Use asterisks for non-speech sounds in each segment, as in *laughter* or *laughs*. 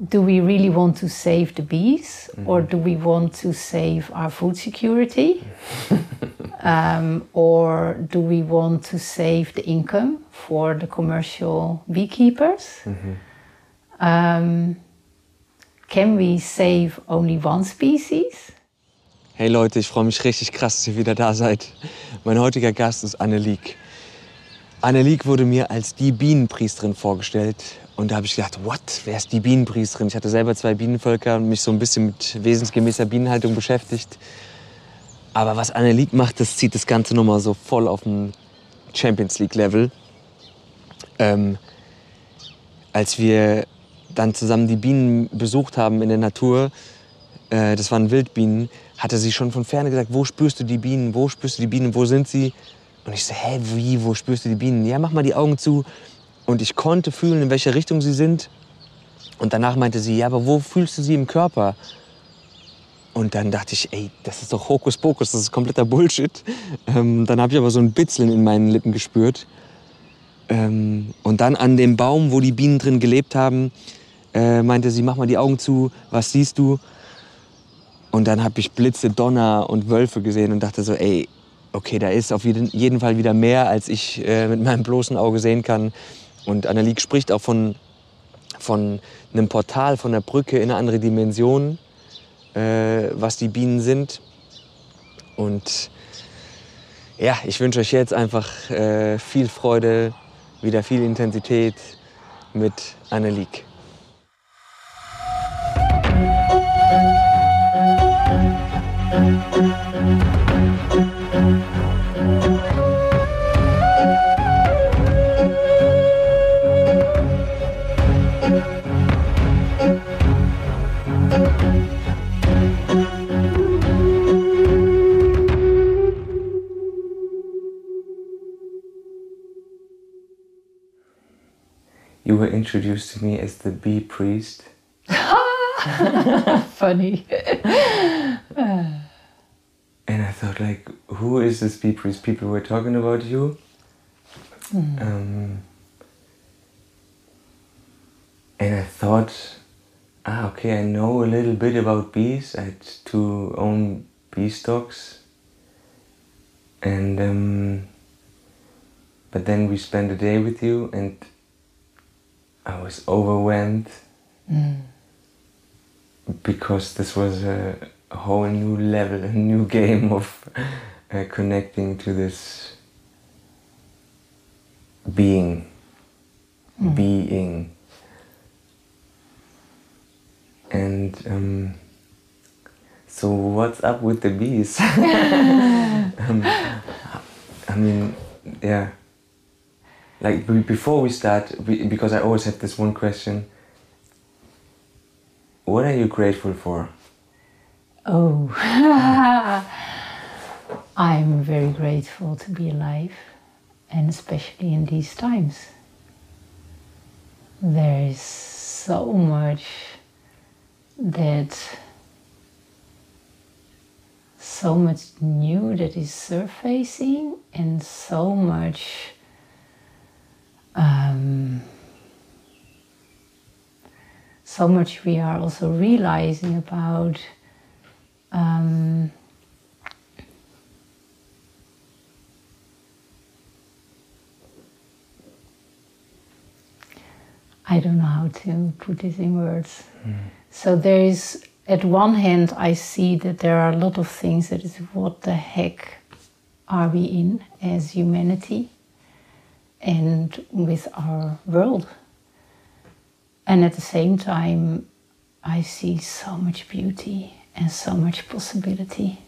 do we really want to save the bees or do we want to save our food security? *laughs* um, or do we want to save the income for the commercial beekeepers? Um, can we save only one species? Hey Leute, ich freue mich richtig krass, dass ihr wieder da seid. Mein heutiger Gast ist Anneliek. Anneliek wurde mir als die Bienenpriesterin vorgestellt. Und da habe ich gedacht, what? Wer ist die Bienenpriesterin? Ich hatte selber zwei Bienenvölker und mich so ein bisschen mit wesensgemäßer Bienenhaltung beschäftigt. Aber was Anneliek macht, das zieht das Ganze nochmal so voll auf ein Champions League-Level. Ähm, als wir dann zusammen die Bienen besucht haben in der Natur, äh, das waren Wildbienen, hatte sie schon von ferne gesagt, wo spürst du die Bienen, wo spürst du die Bienen, wo sind sie? Und ich so, hä, wie, wo spürst du die Bienen? Ja, mach mal die Augen zu. Und ich konnte fühlen, in welche Richtung sie sind. Und danach meinte sie, ja, aber wo fühlst du sie im Körper? Und dann dachte ich, ey, das ist doch Hokuspokus, das ist kompletter Bullshit. Ähm, dann habe ich aber so ein Bitzeln in meinen Lippen gespürt. Ähm, und dann an dem Baum, wo die Bienen drin gelebt haben, äh, meinte sie, mach mal die Augen zu, was siehst du? Und dann habe ich Blitze, Donner und Wölfe gesehen und dachte so, ey, okay, da ist auf jeden, Fall wieder mehr, als ich äh, mit meinem bloßen Auge sehen kann. Und Anneliek spricht auch von, von einem Portal, von einer Brücke in eine andere Dimension, äh, was die Bienen sind. Und ja, ich wünsche euch jetzt einfach äh, viel Freude, wieder viel Intensität mit Anneliek. You were introduced to me as the bee priest. *laughs* Funny. *sighs* And I thought, like, who is this bee priest? People were talking about you. Um, and I thought, ah, okay, I know a little bit about bees. I had two own bee stocks. And, um, but then we spent a day with you and I was overwhelmed because this was a, a whole new level, a new *laughs* game of uh, connecting to this being, being. And um, so, what's up with the bees? *laughs* *laughs* um, I mean, yeah. Like be- before we start, we, because I always have this one question. What are you grateful for? Oh, *laughs* I'm very grateful to be alive, and especially in these times. There is so much that, so much new that is surfacing, and so much. Um, so much we are also realizing about um, I don't know how to put this in words. So there is, at one hand, I see that there are a lot of things that is what the heck are we in as humanity and with our world. And at the same time, I see so much beauty and so much possibility.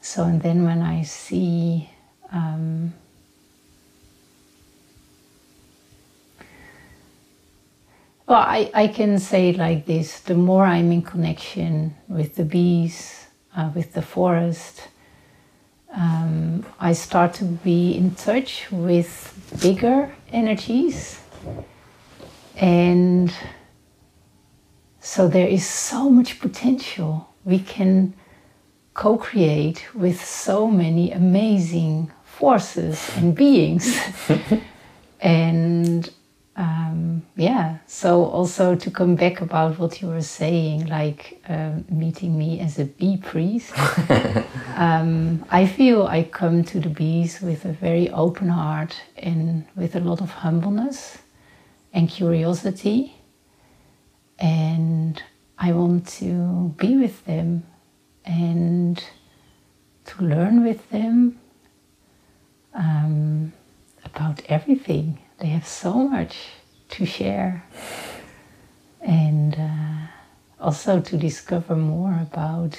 So, and then when I see um, well, I, I can say like this the more I'm in connection with the bees, uh, with the forest, um, I start to be in touch with bigger energies. And so there is so much potential. We can co create with so many amazing forces and beings. *laughs* and um, yeah, so also to come back about what you were saying, like um, meeting me as a bee priest, *laughs* um, I feel I come to the bees with a very open heart and with a lot of humbleness and curiosity. And I want to be with them and to learn with them about everything. They have so much to share. And uh, also to discover more about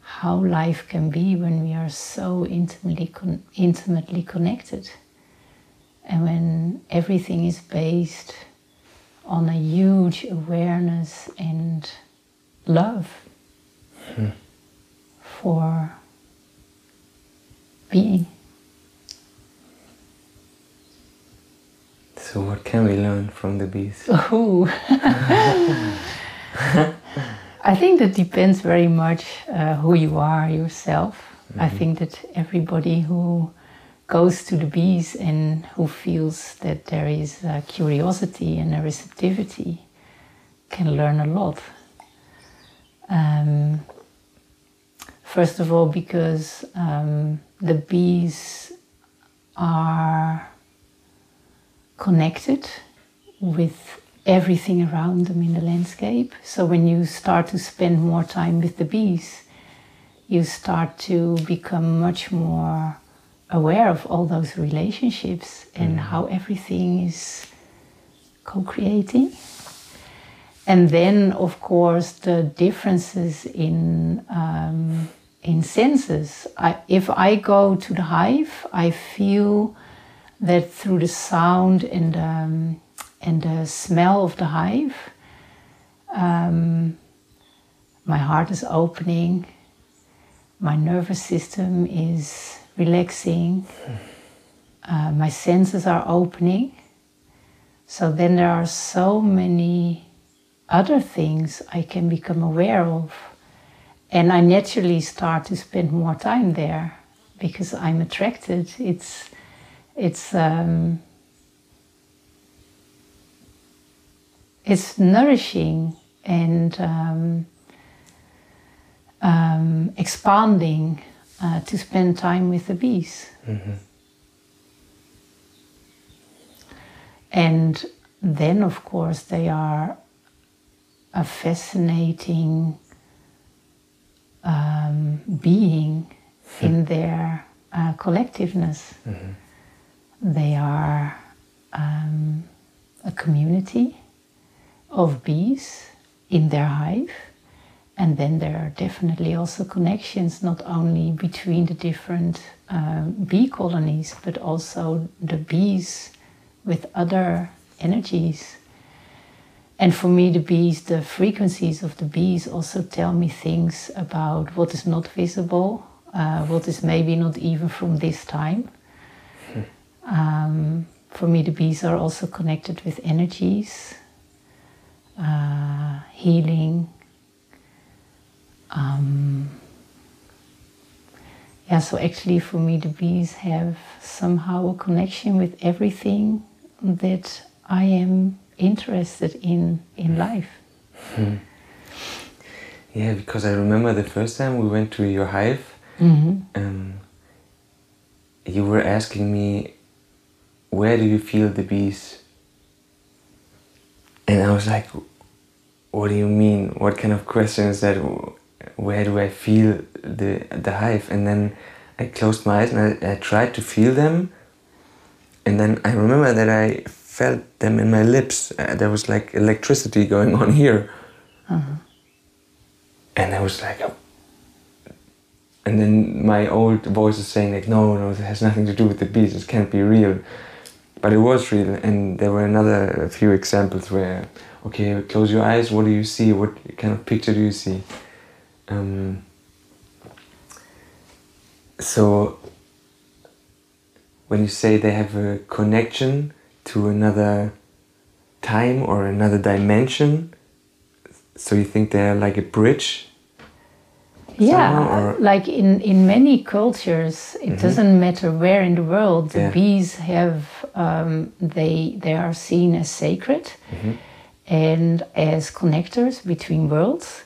how life can be when we are so intimately con- intimately connected. And when everything is based on a huge awareness and love hmm. for being So, what can we learn from the bees? *laughs* Oh. *laughs* I think that depends very much uh, who you are yourself. Mm-hmm. I think that everybody who goes to the bees and who feels that there is a curiosity and a receptivity can learn a lot. Um, first of all, because um, the bees are connected with everything around them in the landscape. So when you start to spend more time with the bees, you start to become much more aware of all those relationships and mm. how everything is co creating. And then, of course, the differences in, um, in senses. I, if I go to the hive, I feel that through the sound and um, and the smell of the hive, um, my heart is opening, my nervous system is relaxing, uh, my senses are opening. So then there are so many other things I can become aware of. And I naturally start to spend more time there because I'm attracted. It's it's um, it's nourishing and um, um, expanding uh, to spend time with the bees. Mm-hmm. And then, of course, they are a fascinating um, being in hmm. their uh, collectiveness. Mm-hmm. They are um, a community of bees in their hive. And then there are definitely also connections not only between the different um, bee colonies, but also the bees with other energies. And for me, the bees, the frequencies of the bees also tell me things about what is not visible, uh, what is maybe not even from this time. Um, for me, the bees are also connected with energies, uh, healing. Um, yeah, so actually, for me, the bees have somehow a connection with everything that I am interested in in life. Hmm. Yeah, because I remember the first time we went to your hive, mm -hmm. um, you were asking me where do you feel the bees? And I was like, what do you mean? What kind of question is that? Where do I feel the, the hive? And then I closed my eyes and I, I tried to feel them. And then I remember that I felt them in my lips. Uh, there was like electricity going on here. Uh-huh. And I was like, oh. and then my old voice is saying like, no, no, it has nothing to do with the bees. It can't be real but it was real and there were another few examples where okay close your eyes what do you see? What kind of picture do you see? Um, so when you say they have a connection to another time or another dimension so you think they're like a bridge yeah or- like in in many cultures it doesn't matter where in the world the Yeah. bees have um, they they are seen as sacred and as connectors between worlds.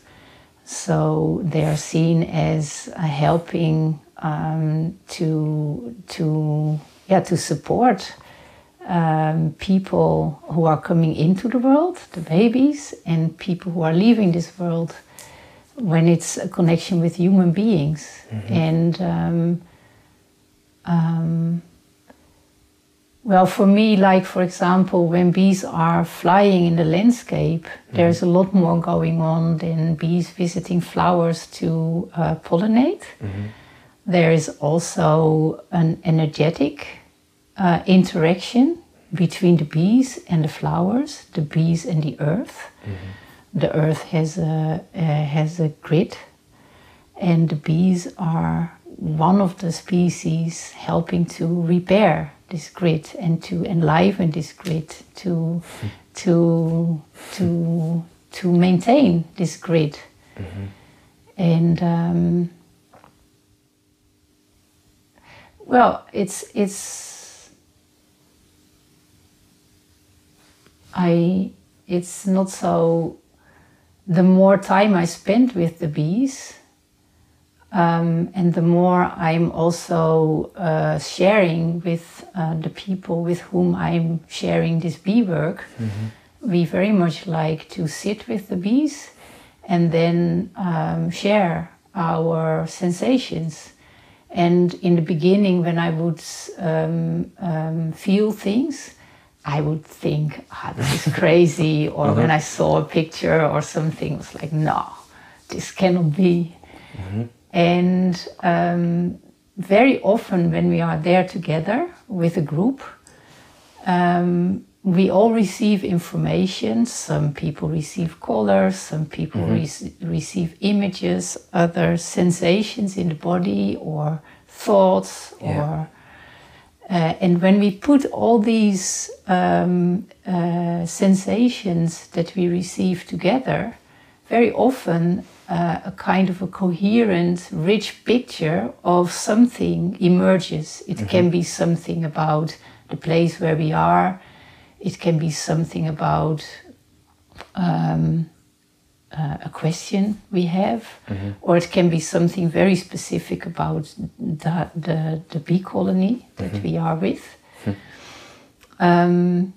So they are seen as uh, helping um, to to yeah to support um, people who are coming into the world, the babies, and people who are leaving this world when it's a connection with human beings. And um, um, well, for me, like for example, when bees are flying in the landscape, there's a lot more going on than bees visiting flowers to uh, pollinate. There is also an energetic uh, interaction between the bees and the flowers, the bees and the earth. The earth has a uh, has a grid, and the bees are one of the species helping to repair this grid and to enliven this grid to to to to maintain this grid. And um, well it's it's i it's not so the more time i spend with the bees um, and the more I'm also uh, sharing with uh, the people with whom I'm sharing this bee work, we very much like to sit with the bees and then um, share our sensations. And in the beginning, when I would um, um, feel things, I would think, ah, this is crazy. Or when I saw a picture or something, it was like, no, this cannot be. And um, very often, when we are there together with a group, um, we all receive information. Some people receive colors, some people rec- receive images, other sensations in the body, or thoughts, Yeah. or uh, and when we put all these um, uh, sensations that we receive together, very often uh, a kind of a coherent, rich picture of something emerges. It can be something about the place where we are, it can be something about um, uh, a question we have, or it can be something very specific about the, the, the bee colony that we are with. Um,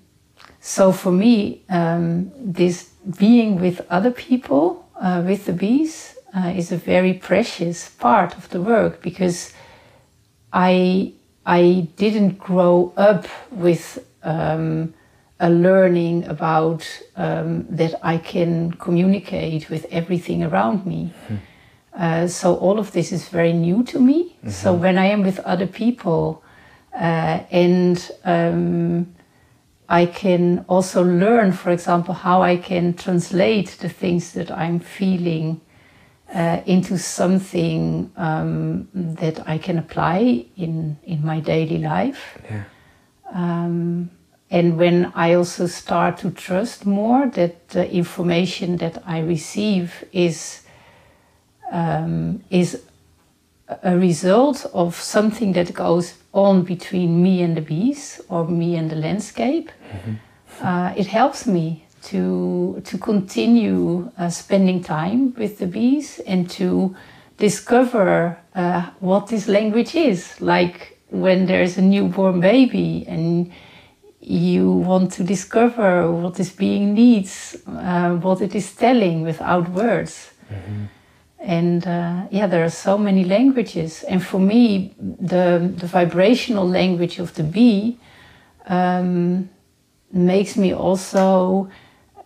so for me, um, this being with other people, uh, with the bees, uh, is a very precious part of the work because I I didn't grow up with um, a learning about um, that I can communicate with everything around me. Uh, so all of this is very new to me. So when I am with other people uh, and um, I can also learn, for example, how I can translate the things that I'm feeling uh, into something um, that I can apply in, in my daily life. Yeah. Um, and when I also start to trust more that the information that I receive is um, is a result of something that goes on between me and the bees or me and the landscape, uh, it helps me to to continue uh, spending time with the bees and to discover uh, what this language is. Like when there's a newborn baby and you want to discover what this being needs, uh, what it is telling without words. And uh, yeah, there are so many languages. And for me, the, the vibrational language of the bee um, makes me also,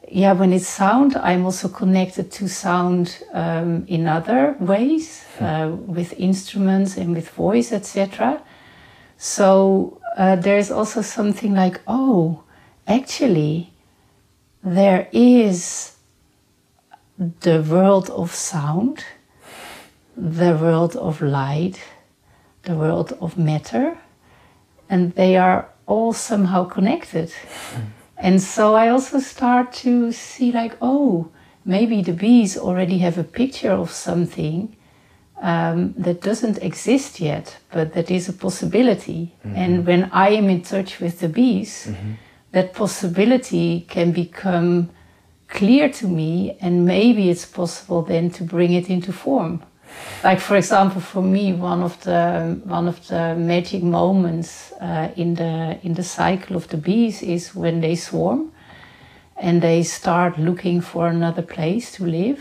yeah, when it's sound, I'm also connected to sound um, in other ways, uh, with instruments and with voice, etc. So uh, there's also something like, oh, actually, there is the world of sound, the world of light, the world of matter, and they are all somehow connected. And so I also start to see, like, oh, maybe the bees already have a picture of something um, that doesn't exist yet, but that is a possibility. And when I am in touch with the bees, that possibility can become clear to me, and maybe it's possible then to bring it into form. Like for example, for me, one of the one of the magic moments uh, in the in the cycle of the bees is when they swarm, and they start looking for another place to live,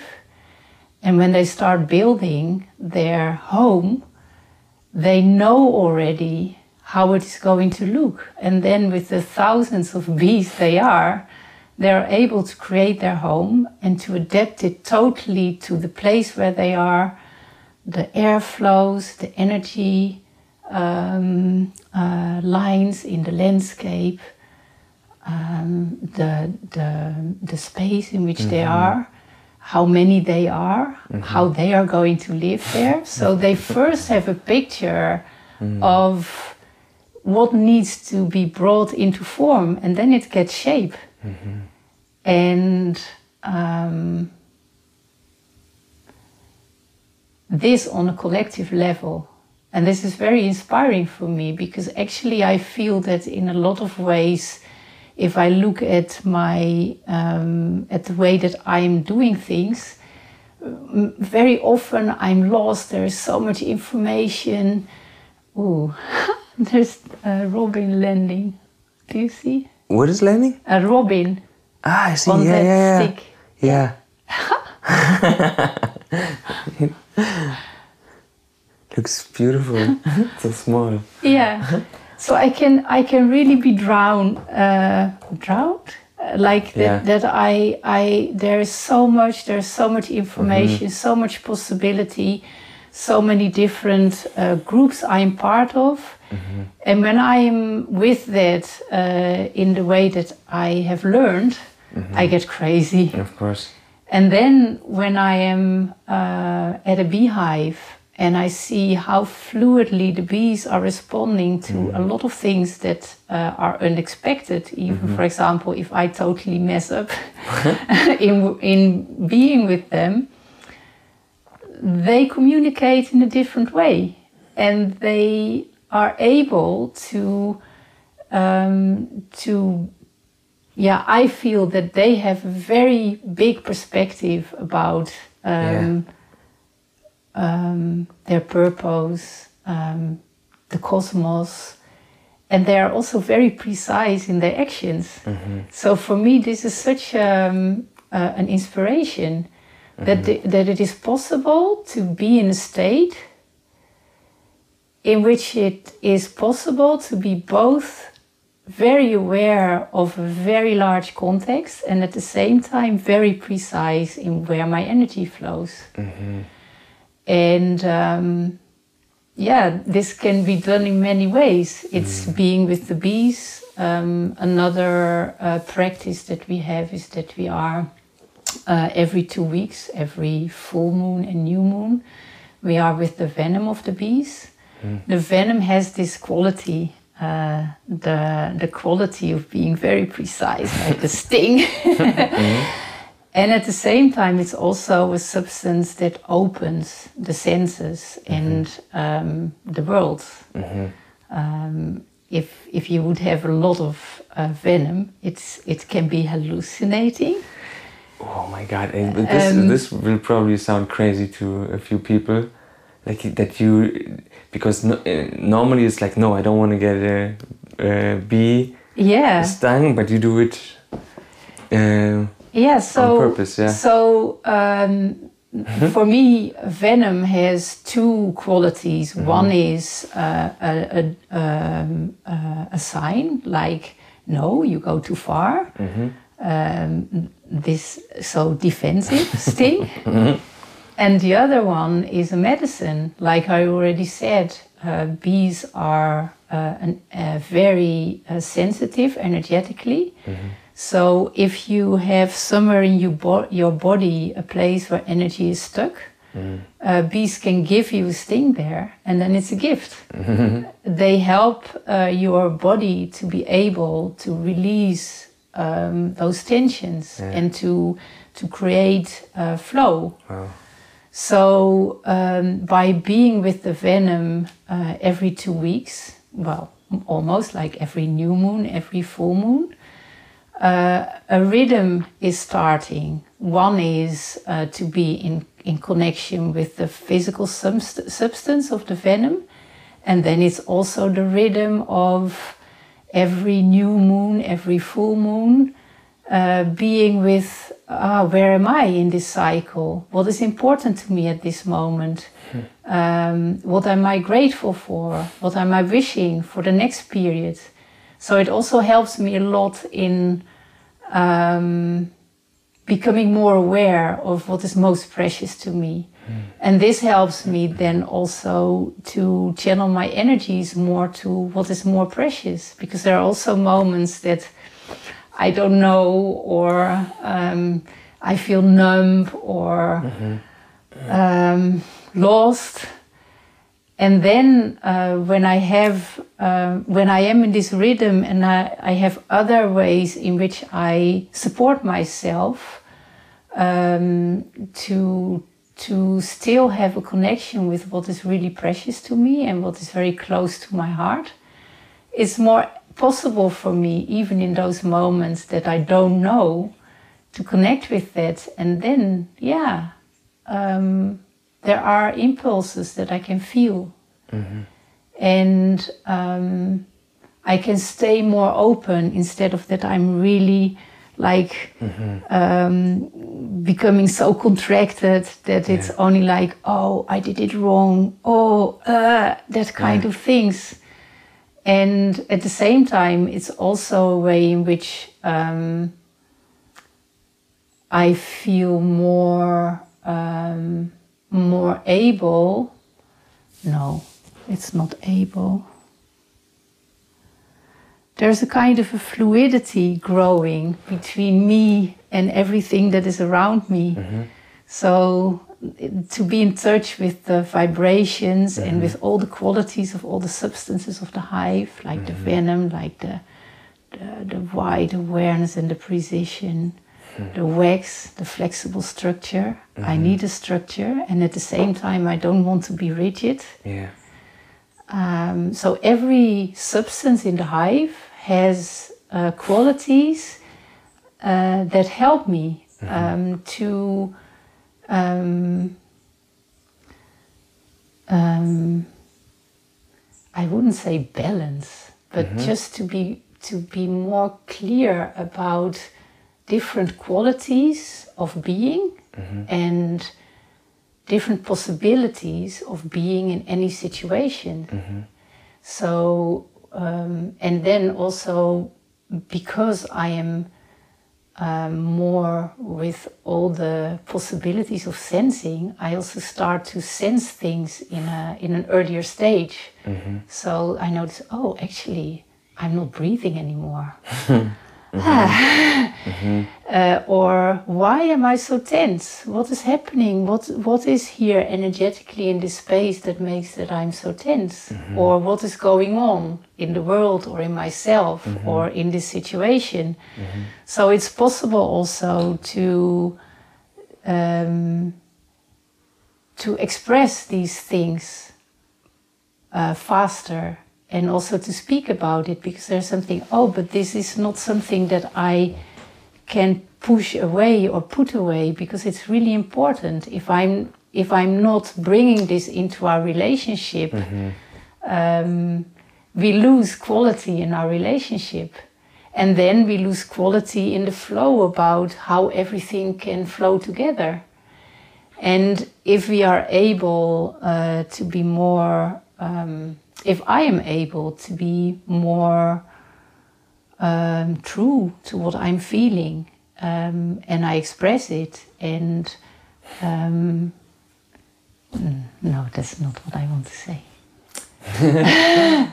and when they start building their home, they know already how it is going to look, and then with the thousands of bees they are, they're able to create their home and to adapt it totally to the place where they are the air flows, the energy um, uh, lines in the landscape, um, the, the, the space in which they are, how many they are, mm-hmm. how they are going to live there. So they *laughs* first have a picture mm. of what needs to be brought into form, and then it gets shape. Mm-hmm. And um, this on a collective level. And this is very inspiring for me because actually I feel that in a lot of ways, if I look at my um, at the way that I'm doing things, very often I'm lost. There is so much information. Ooh, *laughs* there's a robin landing. Do you see What is landing? a robin Ah, I see. on yeah, that yeah, yeah. stick? Yeah. *laughs* Looks beautiful. so small. *laughs* yeah so i can i can really be drowned uh drowned? Uh, like that, Yeah. that i i there's so much there's so much information so much possibility so many different uh, groups i'm part of. And when i'm with that uh, in the way that i have learned i get crazy. Of course. and then when I am uh, at a beehive and I see how fluidly the bees are responding to a lot of things that uh, are unexpected, even for example, if I totally mess up *laughs* *laughs* in, in being with them, they communicate in a different way. And they are able to um, to yeah, I feel that they have a very big perspective about um, um, their purpose, um, the cosmos, and they are also very precise in their actions. So for me, this is such um, uh, an inspiration that the, that it is possible to be in a state in which it is possible to be both very aware of a very large context and at the same time very precise in where my energy flows. And um, yeah, this can be done in many ways. It's being with the bees. Um, another uh, practice that we have is that we are uh, every two weeks, every full moon and new moon, we are with the venom of the bees. The venom has this quality, uh, the the quality of being very precise, like the sting. *laughs* And at the same time, it's also a substance that opens the senses and um, the world. Um, if if you would have a lot of uh, venom, it's it can be hallucinating. Oh my god! And this Um, this will probably sound crazy to a few people, like that you, because no, uh, normally it's like no, I don't want to get a, a bee Yeah. stung, but you do it. Uh, Yeah, so purpose, yeah. So um, for me, venom has two qualities. Mm-hmm. One is uh, a, a, um, uh, a sign, like no, you go too far. Mm-hmm. Um, this so defensive sting, *laughs* Mm-hmm. and the other one is a medicine. Like I already said, uh, bees are uh, an, uh, very uh, sensitive energetically. So if you have somewhere in your, bo- your body a place where energy is stuck, uh, bees can give you a sting there, and then it's a gift. *laughs* They help uh, your body to be able to release um, those tensions and to to create uh, flow. wow. So um, by being with the venom uh, every two weeks, well, almost like every new moon, every full moon, uh, a rhythm is starting. One is uh, to be in, in connection with the physical subst- substance of the venom, and then it's also the rhythm of every new moon, every full moon, uh, being with uh, where am I in this cycle? What is important to me at this moment? Hmm. Um, what am I grateful for? What am I wishing for the next period? So it also helps me a lot in um, becoming more aware of what is most precious to me. Mm. And this helps me then also to channel my energies more to what is more precious because there are also moments that I don't know or um, I feel numb or mm-hmm. um, lost. And then uh, when I have, uh, when I am in this rhythm and I, I have other ways in which I support myself um, to to still have a connection with what is really precious to me and what is very close to my heart, it's more possible for me, even in those moments that I don't know, to connect with that. And then, yeah, um, there are impulses that I can feel. Mm-hmm. And um, I can stay more open instead of that I'm really like mm-hmm. um, becoming so contracted that it's yeah. only like, oh, I did it wrong, oh, uh, that kind yeah. of things. And at the same time, it's also a way in which um, I feel more um, more able. No, it's not able. There's a kind of a fluidity growing between me and everything that is around me. Mm-hmm. So to be in touch with the vibrations mm-hmm. and with all the qualities of all the substances of the hive, like mm-hmm. the venom, like the, the, the wide awareness and the precision, the wax, the flexible structure. I mm-hmm. need a structure, and at the same time, I don't want to be rigid. Yeah. Um, so every substance in the hive has uh, qualities uh, that help me mm-hmm. um, to um, um, I wouldn't say balance, but mm-hmm. just to be to be more clear about different qualities of being mm-hmm. and different possibilities of being in any situation. Mm-hmm. So, um, and then also because I am um, more with all the possibilities of sensing, I also start to sense things in a in an earlier stage. Mm-hmm. So I notice, oh, actually, I'm not breathing anymore. *laughs* *sighs* mm-hmm. uh, or why am I so tense? What is happening? What what is here energetically in this space that makes that I'm so tense? Mm-hmm. Or what is going on in the world or in myself mm-hmm. or in this situation? Mm-hmm. So it's possible also to um, to express these things uh, faster and also to speak about it because there's something oh but this is not something that i can push away or put away because it's really important. If i'm if i'm not bringing this into our relationship mm-hmm. um, we lose quality in our relationship. And then we lose quality in the flow about how everything can flow together. And if we are able uh, to be more um, if I am able to be more um, true to what I'm feeling um, and I express it, and um, mm, no, that's not what I want to say. *laughs*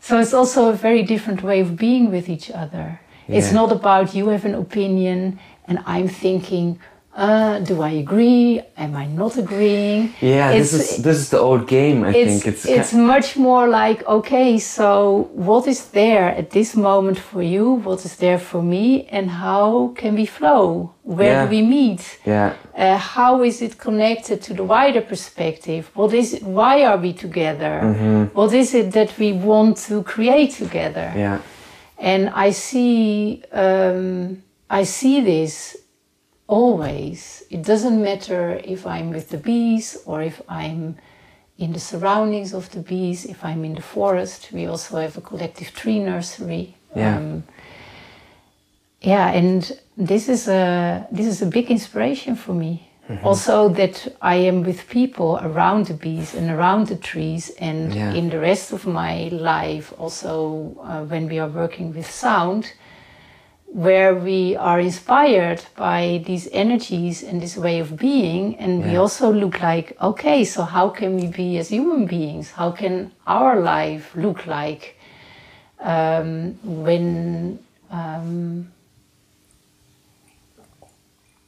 so it's also a very different way of being with each other. Yeah. It's not about you have an opinion and I'm thinking, uh, do I agree? Am I not agreeing? Yeah, It's- this is this is the old game. I it's think. It's it's much more like okay so what is there at this moment for you? What is there for me? And how can we flow? Where Yeah. do we meet? Yeah, uh, how is it connected to the wider perspective? What is it why are we together? What is it that we want to create together? Yeah, and I see um, I see this always. It doesn't matter if I'm with the bees or if I'm in the surroundings of the bees, if I'm in the forest. We also have a collective tree nursery. Yeah. Um, yeah, and this is a this is a big inspiration for me. Also, that I am with people around the bees and around the trees, and Yeah. in the rest of my life, also uh, when we are working with sound, where we are inspired by these energies and this way of being, and we also look like, okay, so how can we be as human beings? How can our life look like um, when? Um,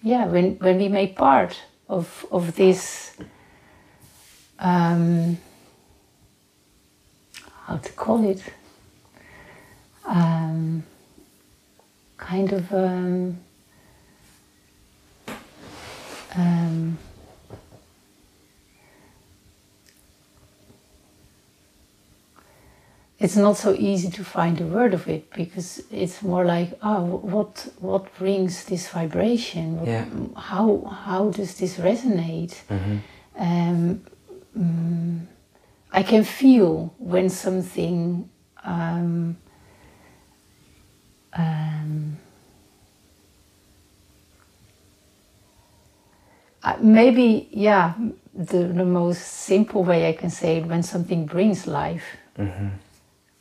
yeah, when, when we make part of, of this, um, how to call it, um, kind of um, um, it's not so easy to find a word of it because it's more like oh what what brings this vibration? What- Yeah. how how does this resonate? Um, mm, I can feel when something um, um, maybe yeah the, the most simple way I can say it when something brings life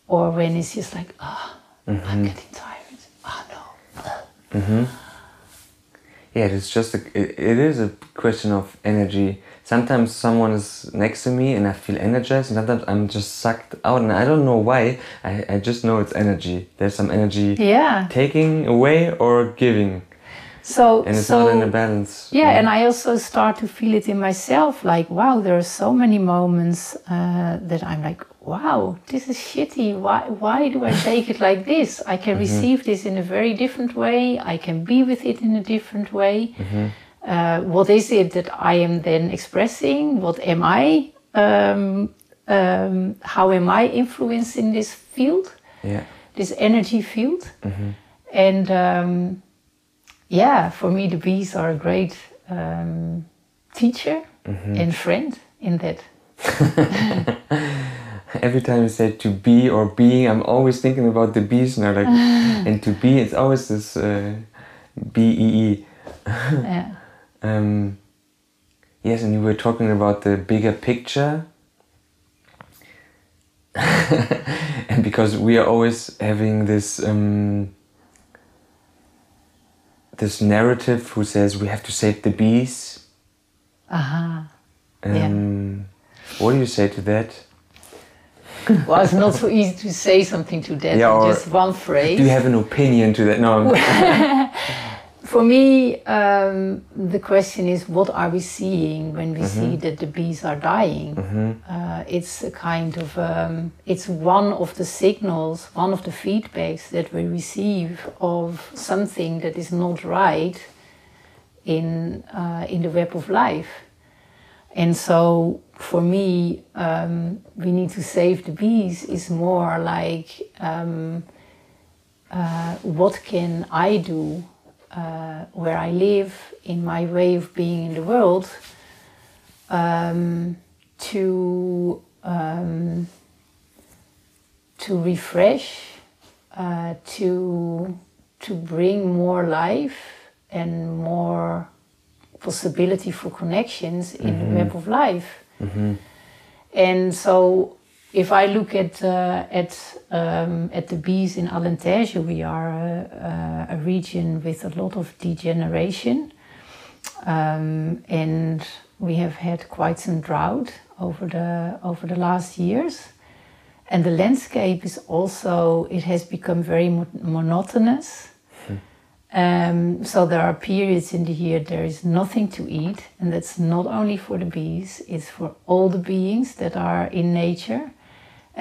or when it's just like ah I'm getting tired oh no Mhm. yeah. It's just a, it, it is a question of energy. Sometimes someone is next to me and I feel energized, and sometimes I'm just sucked out, and I don't know why. I, I just know it's energy. There's some energy yeah taking away or giving, so and it's so not in a balance. Yeah, and I also start to feel it in myself like, wow, there are so many moments uh, that I'm like, wow, this is shitty. Why, why do I take it like this? I can receive this in a very different way. I can be with it in a different way. Uh, what is it that I am then expressing? What am I? Um, um, how am I influencing this field? yeah, this energy field. And um, yeah, for me, the bees are a great um, teacher and friend in that. *laughs* Every time you say to be or being, I'm always thinking about the bees now. Like, *laughs* and to be, it's always this uh, B E E. *laughs* yeah. Um, yes, and you were talking about the bigger picture. *laughs* and because we are always having this um, this narrative who says we have to save the bees. Aha. Um, What do you say to that? *laughs* Well, it's not so easy to say something to that Yeah, in just one phrase. Do you have an opinion to that? No. *laughs* For me, um, the question is what are we seeing when we see that the bees are dying? Uh, it's a kind of, um, it's one of the signals, one of the feedbacks that we receive of something that is not right in, uh, in the web of life. And so for me, um, we need to save the bees is more like um, uh, what can I do uh, where I live in my way of being in the world um, to um, to refresh, uh, to to bring more life and more possibility for connections in the web of life. And so, if I look at uh, at um, at the bees in Alentejo, we are a, a, region with a lot of degeneration, um, and we have had quite some drought over the over the last years. And the landscape is also it has become very mo- monotonous. Um, so there are periods in the year there is nothing to eat, and that's not only for the bees, it's for all the beings that are in nature.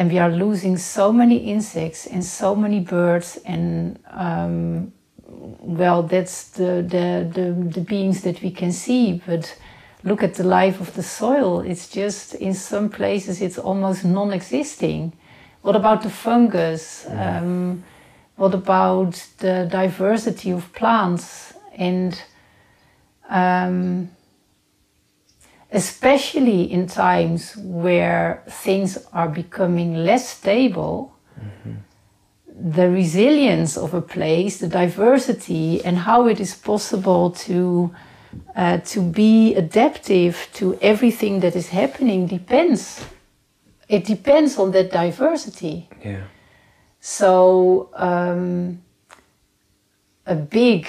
And we are losing so many insects and so many birds, and um, well, that's the, the, the, the beings that we can see, but look at the life of the soil. It's just in some places it's almost non-existing. What about the fungus? Um, what about the diversity of plants and um, especially in times where things are becoming less stable the resilience of a place the diversity and how it is possible to uh, to be adaptive to everything that is happening depends it depends on that diversity Yeah. so, um, a big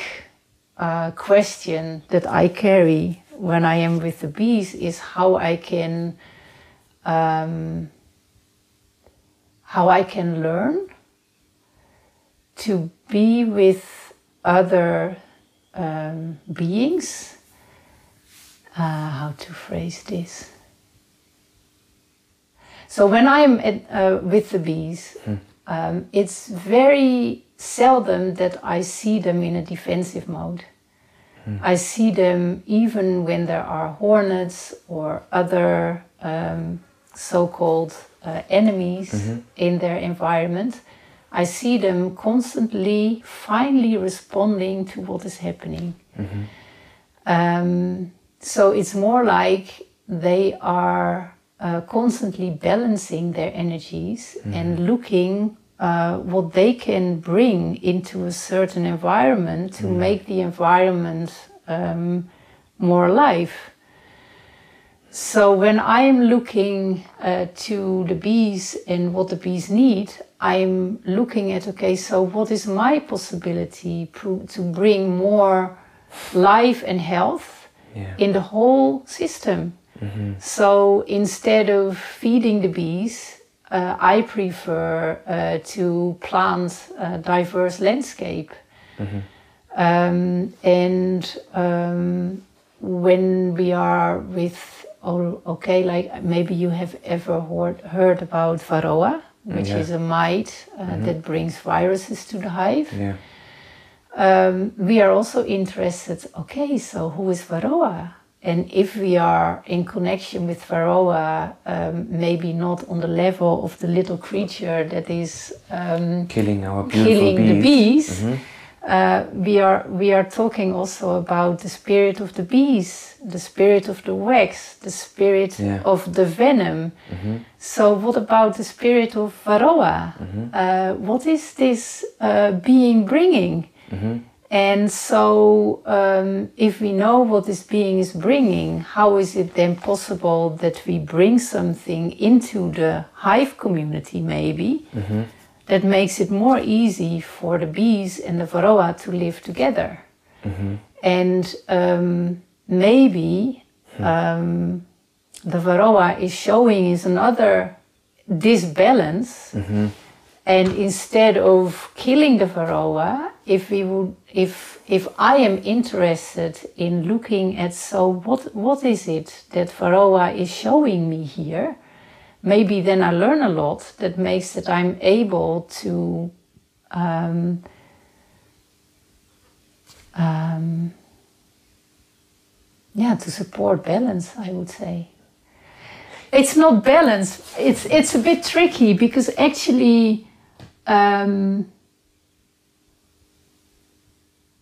uh, question that I carry when I am with the bees is how I can um, how I can learn to be with other um, beings. Uh, how to phrase this? So when I'm at, uh, with the bees, um, it's very seldom that I see them in a defensive mode. I see them even when there are hornets or other um, so called uh, enemies in their environment. I see them constantly, finally responding to what is happening. Um, so it's more like they are uh, constantly balancing their energies and looking uh, what they can bring into a certain environment to make the environment um, more alive. So when I'm looking uh, to the bees and what the bees need, I'm looking at okay, so what is my possibility to bring more life and health Yeah. in the whole system? So instead of feeding the bees, uh, I prefer uh, to plant a diverse landscape. Um, and um, when we are with, oh, okay, like maybe you have ever heard, heard about Varroa, which Yeah. is a mite uh, that brings viruses to the hive. Yeah. Um, we are also interested, okay, so who is Varroa? And if we are in connection with Varroa, um, maybe not on the level of the little creature that is um, Killing our beautiful killing the bees. Mm-hmm. Uh, we are we are talking also about the spirit of the bees, the spirit of the wax, the spirit Yeah. of the venom. So what about the spirit of Varroa? Uh, what is this uh, being bringing? And so, um, if we know what this being is bringing, how is it then possible that we bring something into the hive community, maybe, that makes it more easy for the bees and the varroa to live together? And um, maybe um, the varroa is showing is another disbalance. And instead of killing the varroa, if we would, if if I am interested in looking at so what what is it that varroa is showing me here, maybe then I learn a lot that makes that I'm able to um, um, yeah to support balance. I would say it's not balance. It's it's a bit tricky because actually. Um,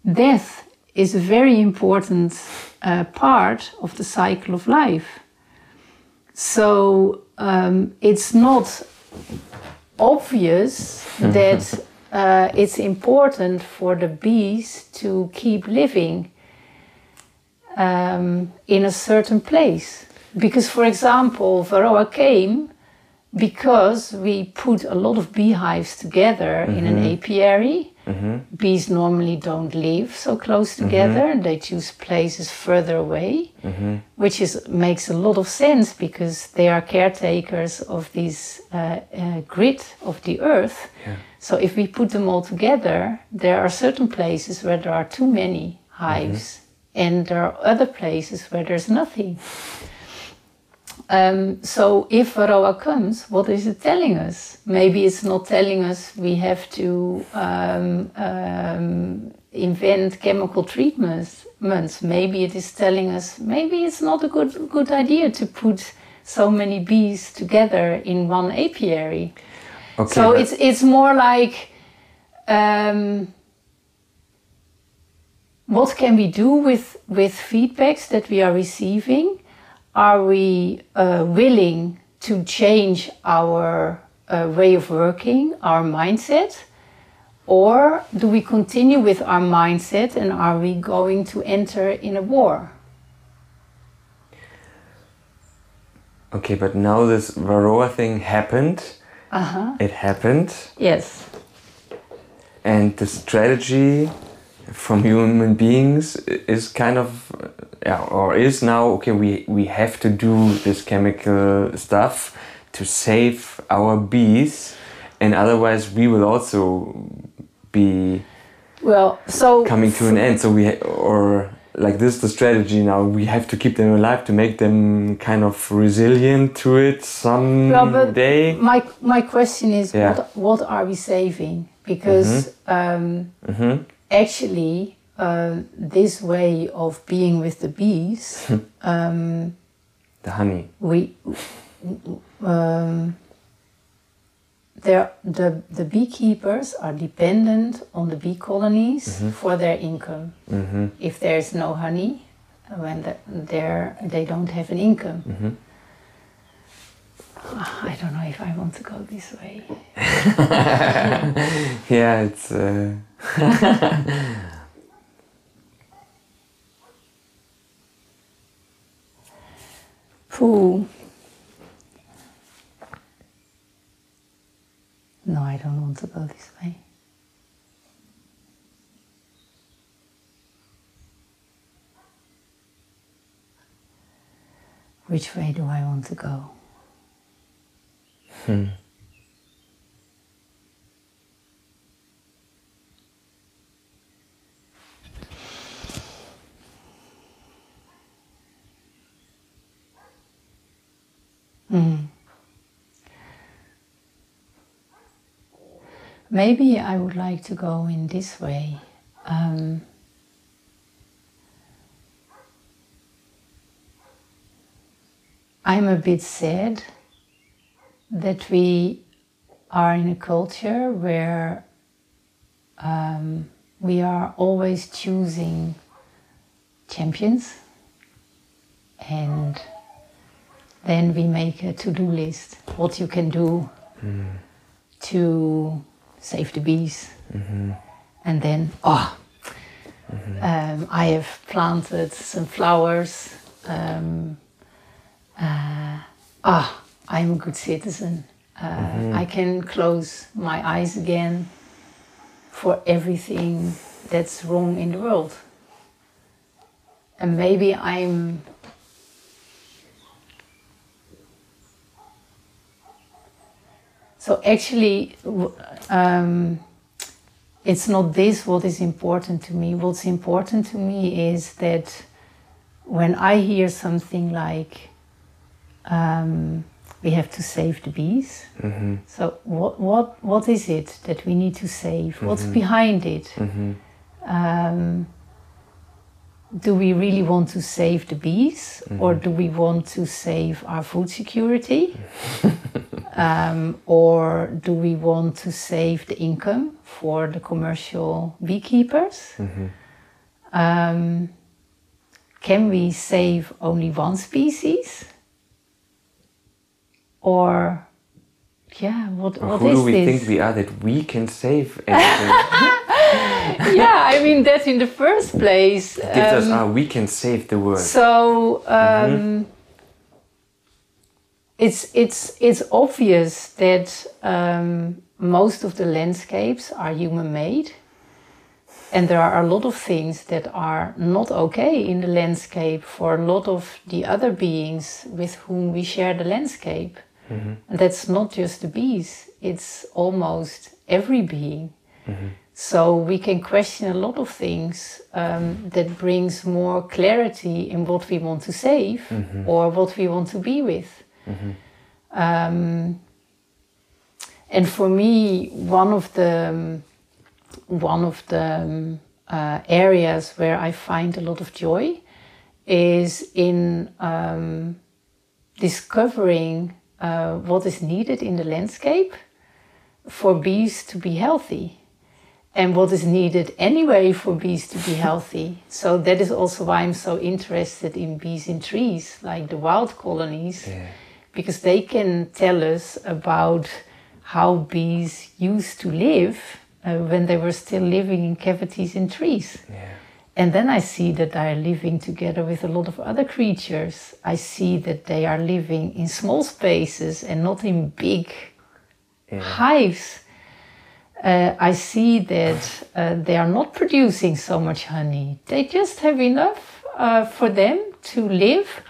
death is a very important uh, part of the cycle of life. So um, it's not obvious that uh, it's important for the bees to keep living um, in a certain place. Because, for example, Varroa came because we put a lot of beehives together in an mm-hmm. apiary. Mm-hmm. Bees normally don't live so close mm-hmm. together; they choose places further away, which is makes a lot of sense because they are caretakers of this uh, uh, grid of the earth. So if we put them all together, there are certain places where there are too many hives, and there are other places where there's nothing. Um, so if Varroa comes, what is it telling us? Maybe it's not telling us we have to um, um, invent chemical treatments. Maybe it is telling us maybe it's not a good good idea to put so many bees together in one apiary. Okay, so it's it's more like um, what can we do with with feedbacks that we are receiving? Are we uh, willing to change our uh, way of working, our mindset? Or do we continue with our mindset and are we going to enter in a war? Okay, but now this Varroa thing happened. Uh huh. It happened, Yes. and the strategy from human beings is kind of, yeah, or is now okay. We we have to do this chemical stuff to save our bees, and otherwise we will also be Well, so coming to an end. So we or like this is the strategy now. We have to keep them alive to make them kind of resilient to it Well, but someday. my my question is Yeah. what what are we saving? Because um, Mhm. Actually, uh, this way of being with the bees, *laughs* um, The honey. we um, there the the beekeepers are dependent on the bee colonies for their income. hmm If there is no honey, when the, they don't have an income. Mhm. I don't know if I want to go this way. *laughs* Yeah, it's. Uh, *laughs* Pooh. No, I don't want to go this way. Which way do I want to go? hmm. Mm. Maybe I would like to go in this way. Um, I'm a bit sad that we are in a culture where um, we are always choosing champions and then we make a to-do list what you can do to save the bees. And then oh um, i have planted some flowers um, uh, ah i'm a good citizen. Uh, i can close my eyes again for everything that's wrong in the world. And maybe i'm So actually, um, it's not this what is important to me. What's important to me is that when I hear something like um, we have to save the bees. hmm So what what what is it that we need to save? What's behind it? hmm Um, do we really want to save the bees, or do we want to save our food security? *laughs* um, or do we want to save the income for the commercial beekeepers? Um, can we save only one species? Or, yeah, what, Or what who is do we this? think we are that we can save anything? *laughs* yeah, I mean, that in the first place. Gives us, um, ah, we can save the world. So um, it's it's it's obvious that um, most of the landscapes are human made, and there are a lot of things that are not okay in the landscape for a lot of the other beings with whom we share the landscape. And that's not just the bees; it's almost every being. So we can question a lot of things um, that brings more clarity in what we want to save or what we want to be with. Um, and for me, one of the one of the uh, areas where I find a lot of joy is in um, discovering uh, what is needed in the landscape for bees to be healthy and what is needed anyway for bees to be *laughs* healthy. So that is also why I'm so interested in bees in trees, like the wild colonies, Yeah. Because they can tell us about how bees used to live uh, when they were still living in cavities in trees. Yeah. And then I see that they are living together with a lot of other creatures. I see that they are living in small spaces and not in big Yeah. hives. Uh, I see that uh, they are not producing so much honey. They just have enough uh, for them to live.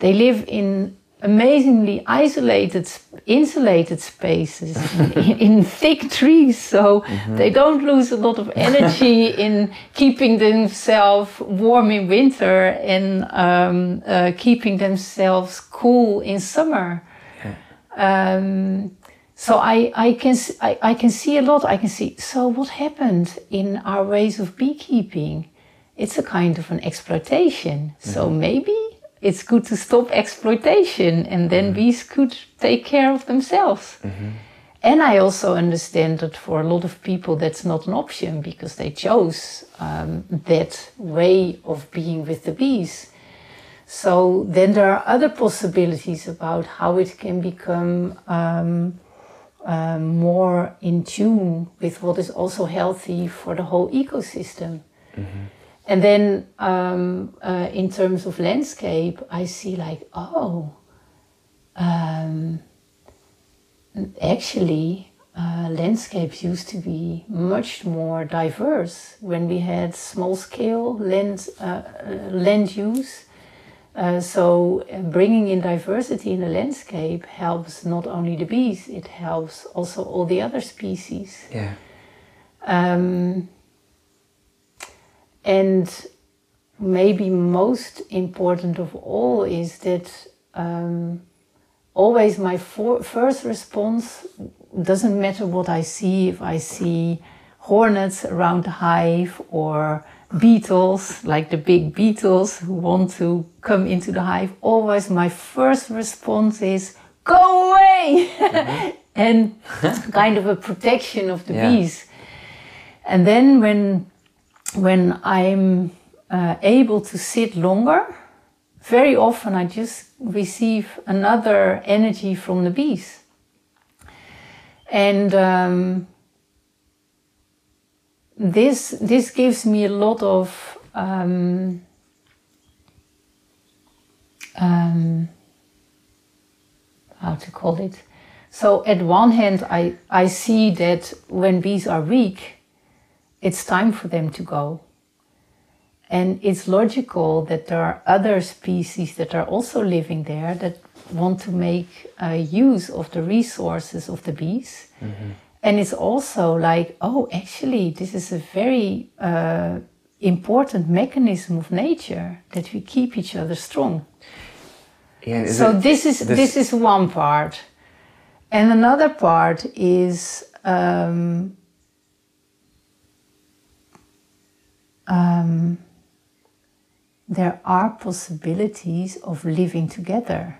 They live in amazingly isolated, insulated spaces in, *laughs* in thick trees, so they don't lose a lot of energy *laughs* in keeping themselves warm in winter and um, uh, keeping themselves cool in summer. Um, so I, I can I, I can see a lot. I can see. So what happened in our ways of beekeeping? It's a kind of an exploitation. So maybe it's good to stop exploitation, and then bees could take care of themselves. And I also understand that for a lot of people that's not an option because they chose um, that way of being with the bees. So then there are other possibilities about how it can become um, um, more in tune with what is also healthy for the whole ecosystem. And then um, uh, in terms of landscape, I see like, oh, um, actually, uh, landscapes used to be much more diverse when we had small scale land, uh, uh, land use. Uh, so uh, bringing in diversity in the landscape helps not only the bees, it helps also all the other species. Yeah. Um, and maybe most important of all is that um, always my for- first response doesn't matter what I see, if I see hornets around the hive or beetles, like the big beetles who want to come into the hive, always my first response is go away *laughs* and *laughs* kind of a protection of the Yeah. bees. And then when when I'm uh, able to sit longer, very often I just receive another energy from the bees. And um, this this gives me a lot of um, um, how to call it. So at one hand, I, I see that when bees are weak, it's time for them to go. And it's logical that there are other species that are also living there that want to make uh, use of the resources of the bees. And it's also like, oh, actually, this is a very uh, important mechanism of nature that we keep each other strong. Yeah. so it- this is this, is one part, and another part is um, um, there are possibilities of living together,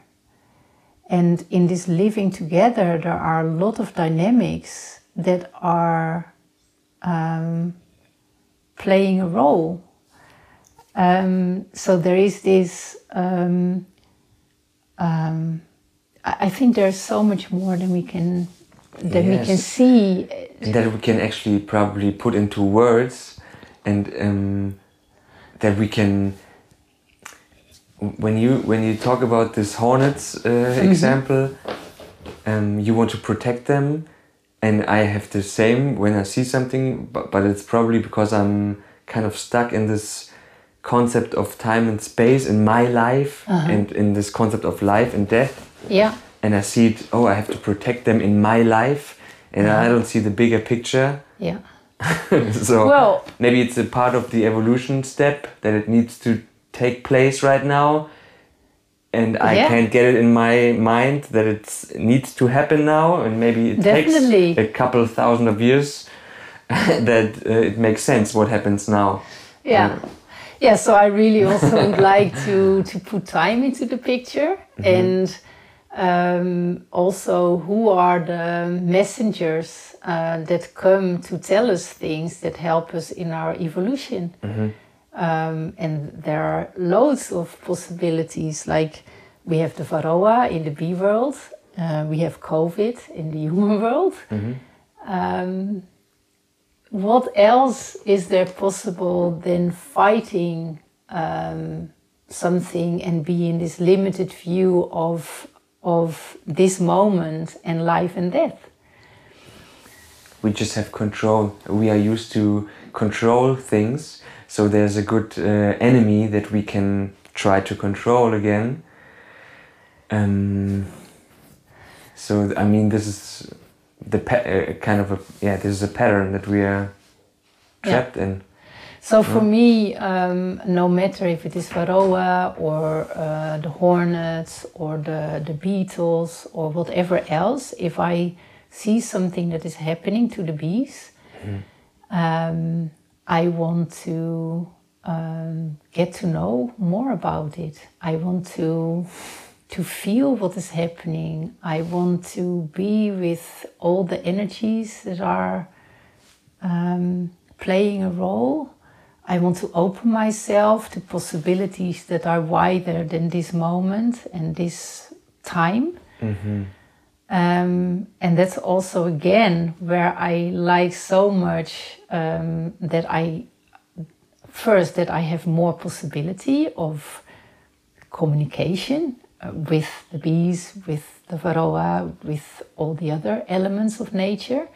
and in this living together, there are a lot of dynamics that are um, playing a role. Um, so there is this. Um, um, I think there's so much more than we can than we can see. and that we can actually probably put into words and um, that we can when you when you talk about this hornets uh, example um, you want to protect them and i have the same when i see something but, but it's probably because i'm kind of stuck in this concept of time and space in my life and in this concept of life and death Yeah, and I see it, oh, I have to protect them in my life. and I don't see the bigger picture. Yeah. *laughs* so Well- maybe it's a part of the evolution step that it needs to take place right now. And I Yeah. can't get it in my mind that it needs to happen now, and maybe it Definitely. takes a couple thousand of years *laughs* that uh, it makes sense what happens now. Yeah. Yeah, so I really also would *laughs* like to, to put time into the picture and um, also who are the messengers uh, that come to tell us things that help us in our evolution. Um, and there are loads of possibilities, like we have the Varroa in the bee world, uh, we have COVID in the *laughs* human world. Um, what else is there possible than fighting um, something and be in this limited view of of this moment and life and death? We just have control. We are used to control things, so there's a good uh, enemy that we can try to control again. Um, so I mean, this is the uh, kind of a yeah, this is a pattern that we are trapped in. So for me, um, no matter if it is Varroa or uh, the hornets or the, the beetles or whatever else, if I see something that is happening to the bees, um, I want to um, get to know more about it. I want to to feel what is happening. I want to be with all the energies that are um, playing a role. I want to open myself to possibilities that are wider than this moment and this time. Um, and that's also again where I like so much um, that I first that I have more possibility of communication uh, with the bees, with the varroa, with all the other elements of nature,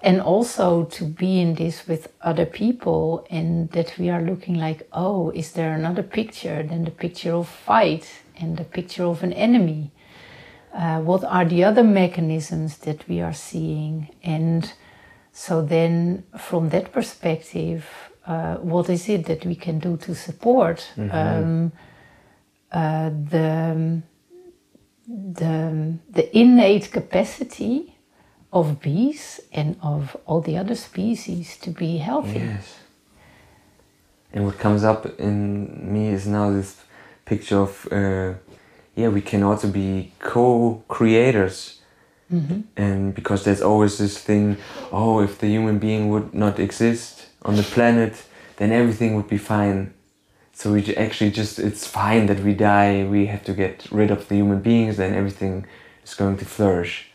and also to be in this with other people, and that we are looking like, oh, is there another picture than the picture of fight and the picture of an enemy? Uh, what are the other mechanisms that we are seeing? And so then, from that perspective, uh, what is it that we can do to support um, uh, the, the, the innate capacity of bees and of all the other species to be healthy? Yes. And what comes up in me is now this picture of, uh, yeah, we can also be co-creators. And because there's always this thing, oh, if the human being would not exist on the planet, then everything would be fine. So we actually just, it's fine that we die, we have to get rid of the human beings, then everything is going to flourish.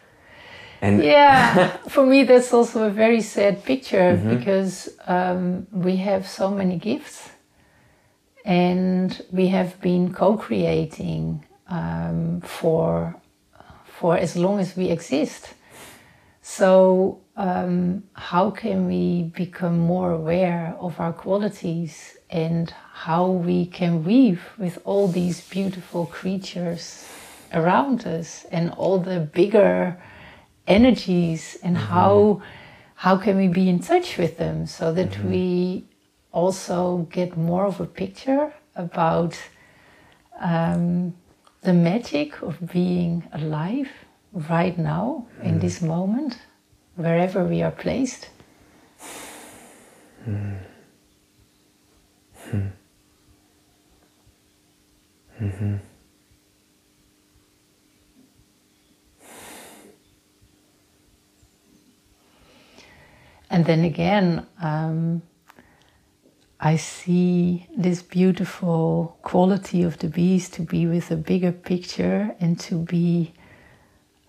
And Yeah, *laughs* for me, that's also a very sad picture because um, we have so many gifts and we have been co creating um, for, for as long as we exist. So, um, how can we become more aware of our qualities and how we can weave with all these beautiful creatures around us and all the bigger energies and how how can we be in touch with them so that we also get more of a picture about um, the magic of being alive right now in mm. this moment wherever we are placed. Mm. Mm-hmm. Mm-hmm. And then again, um, I see this beautiful quality of the bees to be with a bigger picture and to be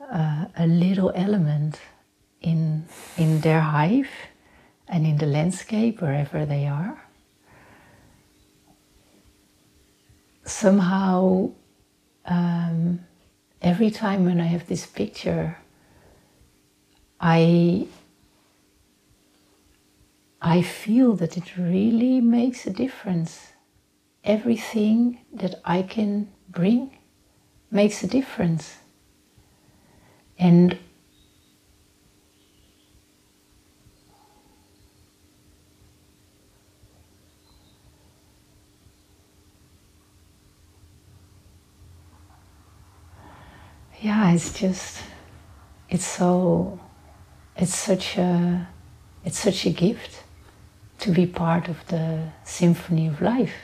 uh, a little element in, in their hive and in the landscape wherever they are. Somehow, um, every time when I have this picture, I I feel that it really makes a difference. Everything that I can bring makes a difference. And yeah, it's just, it's so, it's such a, it's such a gift to be part of the symphony of life.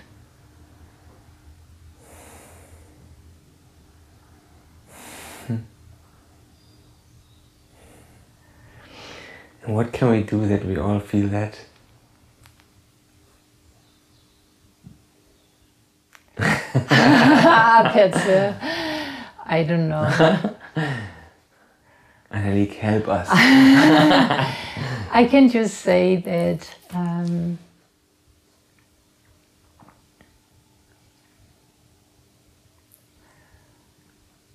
And what can we do that we all feel that? *laughs* That's uh, I don't know. *laughs* Annelieke, help us. *laughs* I can just say that um,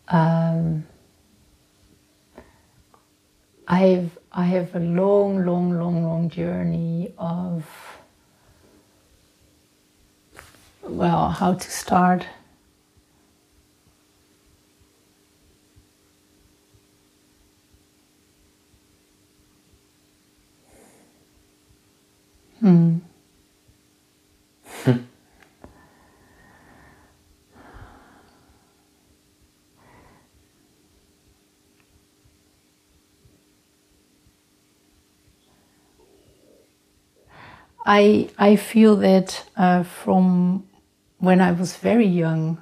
um, I've I have a long, long, long, long journey of well, how to start. Hmm. I I feel that uh, from when I was very young,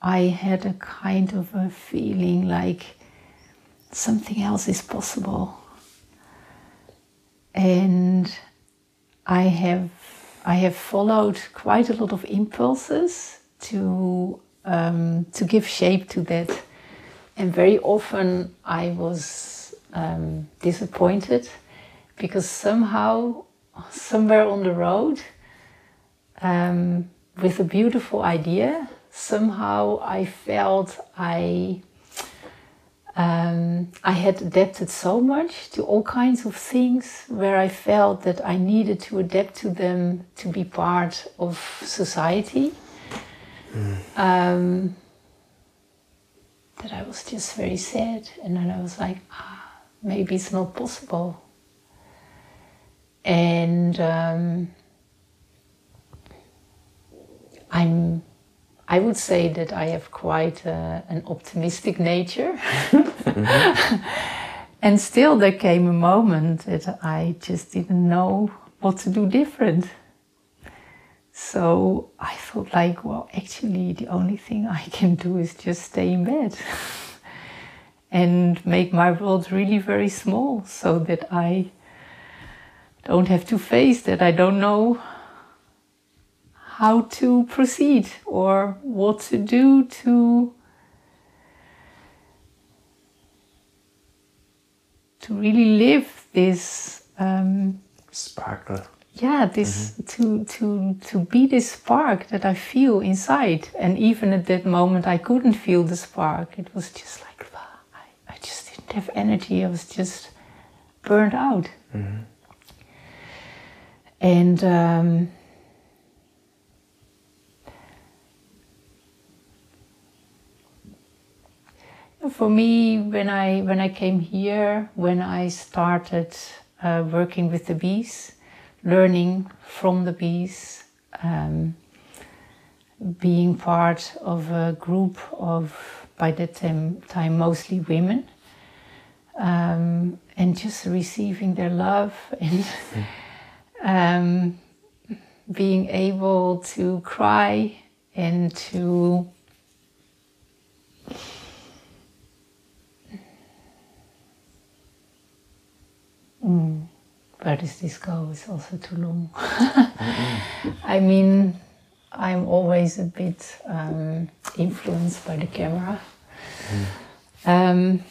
I had a kind of a feeling like something else is possible, and I have I have followed quite a lot of impulses to um, to give shape to that, and very often I was um, disappointed because somehow somewhere on the road um, with a beautiful idea. Somehow I felt I um, I had adapted so much to all kinds of things where I felt that I needed to adapt to them to be part of society. Mm. Um, that I was just very sad, and then I was like, ah, maybe it's not possible and um, I'm I would say that I have quite a, an optimistic nature. mm-hmm. *laughs* and still, there came a moment that I just didn't know what to do different. So I thought, like, well, actually, the only thing I can do is just stay in bed *laughs* and make my world really very small so that I don't have to face that I don't know how to proceed or what to do to to really live this um, sparkle. Yeah, this mm-hmm. to to to be this spark that I feel inside, and even at that moment, I couldn't feel the spark. It was just like I, I just didn't have energy. I was just burned out. Mm-hmm. And um, for me, when I when I came here, when I started uh, working with the bees, learning from the bees, um, being part of a group of by that time, time mostly women, um, and just receiving their love *laughs* and. Um, being able to cry and to mm, where does this go? It's also too long. *laughs* I mean, I'm always a bit um, influenced by the camera. Mm. Um,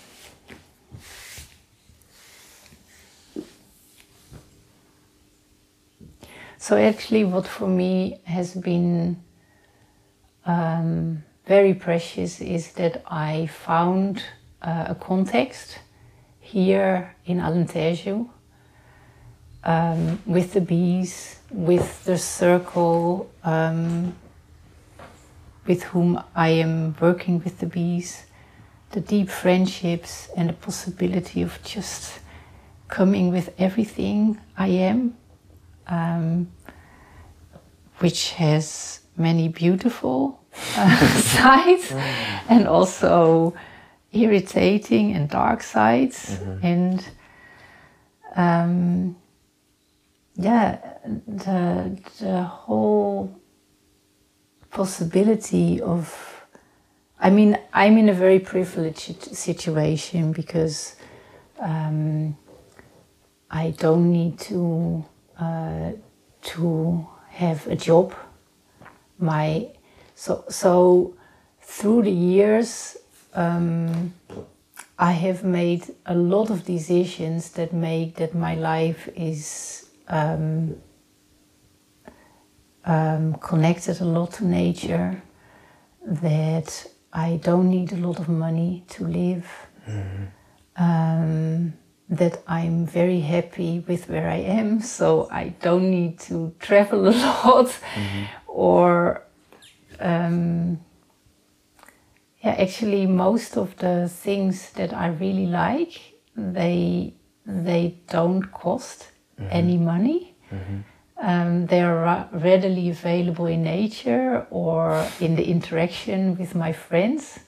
So actually, what for me has been um, very precious is that I found uh, a context here in Alentejo um, with the bees, with the circle um, with whom I am working with the bees, the deep friendships, and the possibility of just coming with everything I am um, which has many beautiful *laughs* uh, *laughs* sides and also irritating and dark sides Mm-hmm. and um, yeah the the whole possibility of I mean I'm in a very privileged situation because um, I don't need to uh, to have a job my so so through the years um, I have made a lot of decisions that make that my life is um, um, connected a lot to nature. That I don't need a lot of money to live. Um, that I'm very happy with where I am, so I don't need to travel *laughs* a lot or um, yeah, actually, most of the things that I really like, they they don't cost any money. Um, they are ra- readily available in nature or in the interaction with my friends.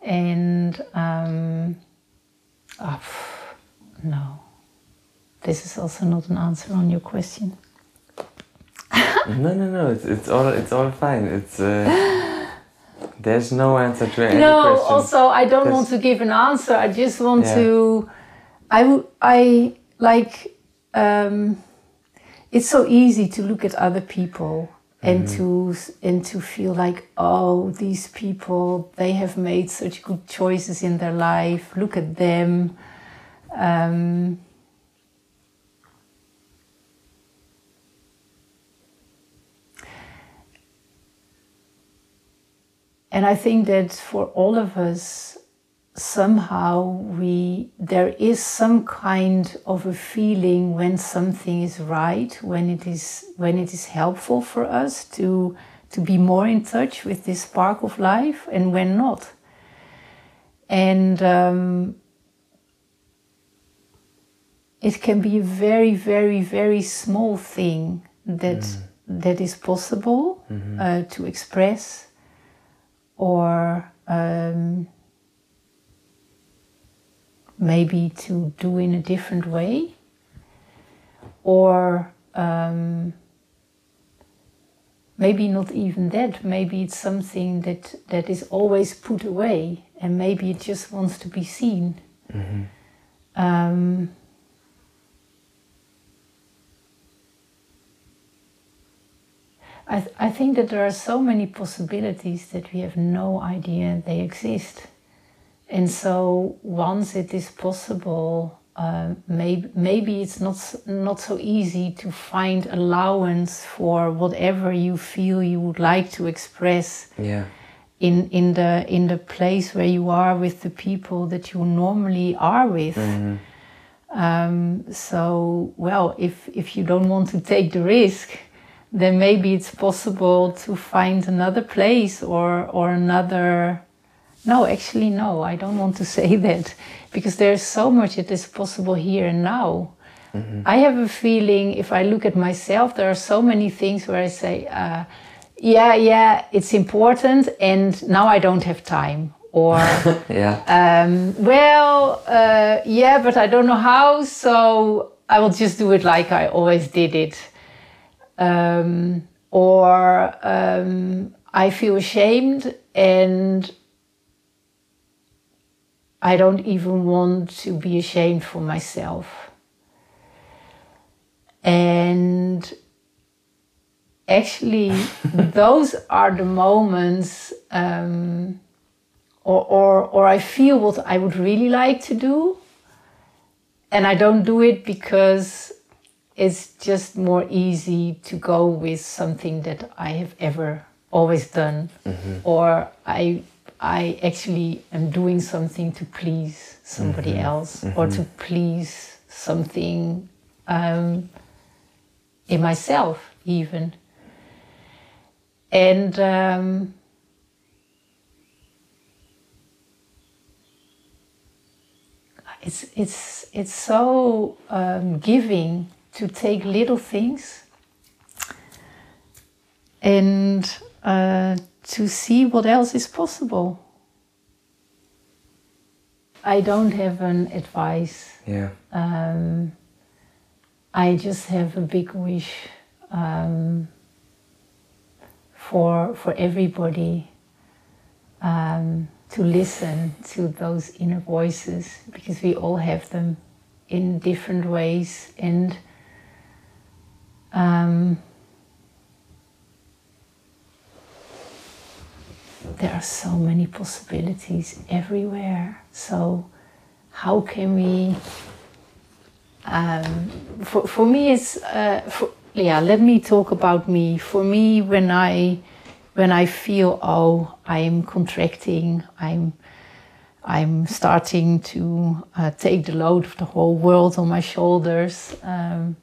And um, pff, no, this is also not an answer on your question. *laughs* No, no, no. It's, it's all it's all fine. It's uh, *laughs* there's no answer to any no question. also i don't want to give an answer i just want Yeah. to i would i like um it's so easy to look at other people and Mm-hmm. to and to feel like oh these people they have made such good choices in their life look at them um And I think that for all of us, somehow we there is some kind of a feeling when something is right, when it is when it is helpful for us to to be more in touch with this spark of life, and when not. And um, it can be a very, very, very small thing that that is possible uh, to express or um, maybe to do in a different way, or um, maybe not even that. Maybe it's something that that is always put away, and maybe it just wants to be seen. Um, I, th- I think that there are so many possibilities that we have no idea they exist. And so once it is possible, uh, maybe, maybe it's not, not so easy to find allowance for whatever you feel you would like to express Yeah. in, in, the, in the place where you are with the people that you normally are with. Um, so, well, if, if you don't want to take the risk, then maybe it's possible to find another place or, or another. No, actually, no, I don't want to *laughs* say that because there's so much that is possible here and now. I have a feeling if I look at myself, there are so many things where I say, uh, yeah, yeah, it's important, and now I don't have time. Or, *laughs* Yeah. um, well, uh, yeah, but I don't know how, so I will just do it like I always did it. Um, or um, I feel ashamed and I don't even want to be ashamed for myself. And actually, *laughs* those are the moments, um, or, or, or I feel what I would really like to do, and I don't do it because it's just more easy to go with something that I have ever always done, or I I actually am doing something to please somebody else or to please something um, in myself even, and. Um, it's it's it's so um, giving to take little things and uh, to see what else is possible. I don't have an advice. Yeah. Um, I just have a big wish um, for for everybody um, to listen to those inner voices because we all have them in different ways and um, there are so many possibilities everywhere. So, how can we? Um, for for me, it's uh, for, yeah. Let me talk about me. For me, when I when I feel oh I'm contracting, I'm I'm starting to uh, take the load of the whole world on my shoulders, um,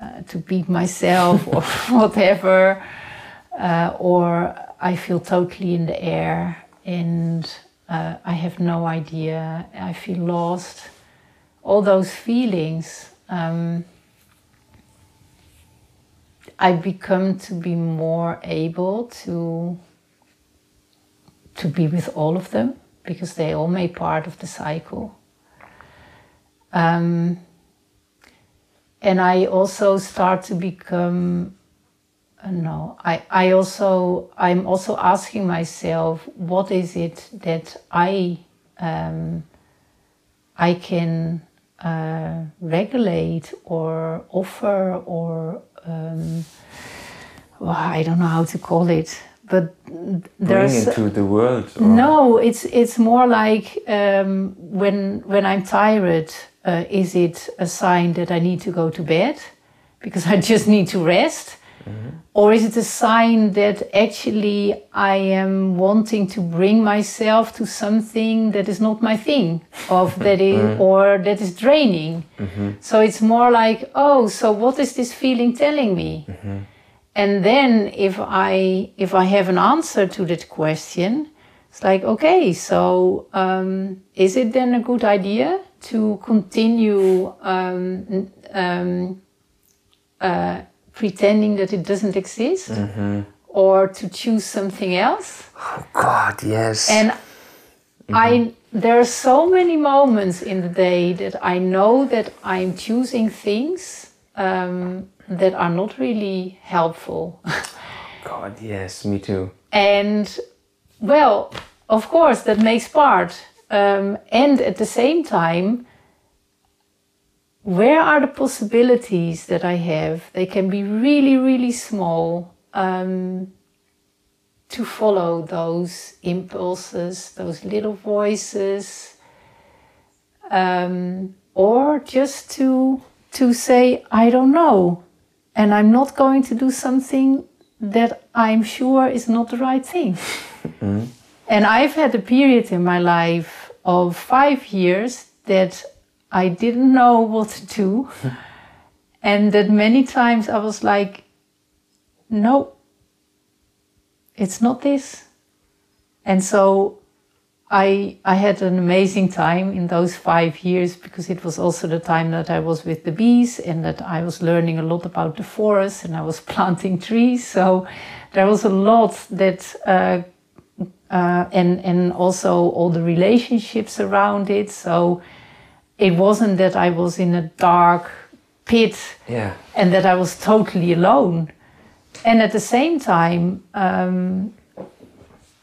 uh, to beat myself or *laughs* whatever, uh, or I feel totally in the air and uh, I have no idea. I feel lost. All those feelings. Um, I become to be more able to to be with all of them because they all make part of the cycle. Um, and I also start to become uh, no I, I also i'm also asking myself what is it that i um, i can uh, regulate or offer or um, well, i don't know how to call it but there's Bring into the world. or- no it's it's more like um, when when i'm tired uh, is it a sign that i need to go to bed because i just need to rest? Or is it a sign that actually I am wanting to bring myself to something that is not my thing, of *laughs* that is, or that is draining? So it's more like, oh, so what is this feeling telling me? And then if I if I have an answer to that question, it's like, okay, so um, is it then a good idea to continue um, um, uh, pretending that it doesn't exist, or to choose something else? Oh God, yes. And I there are so many moments in the day that I know that I'm choosing things um, that are not really helpful. *laughs* God, yes, me too. and well, of course, that makes part. Um, and at the same time, where are the possibilities that I have? They can be really, really small um, to follow those impulses, those little voices, um, or just to to say, I don't know, and I'm not going to do something that I'm sure is not the right thing. And I've had a period in my life of five years that I didn't know what to do. *laughs* and that many times I was like, no, it's not this. And so I, I had an amazing time in those five years because it was also the time that I was with the bees and that I was learning a lot about the forest and I was *laughs* planting trees. So there was a lot that uh, uh, and and also all the relationships around it. So it wasn't that I was in a dark pit Yeah. and that I was totally alone. And at the same time, um,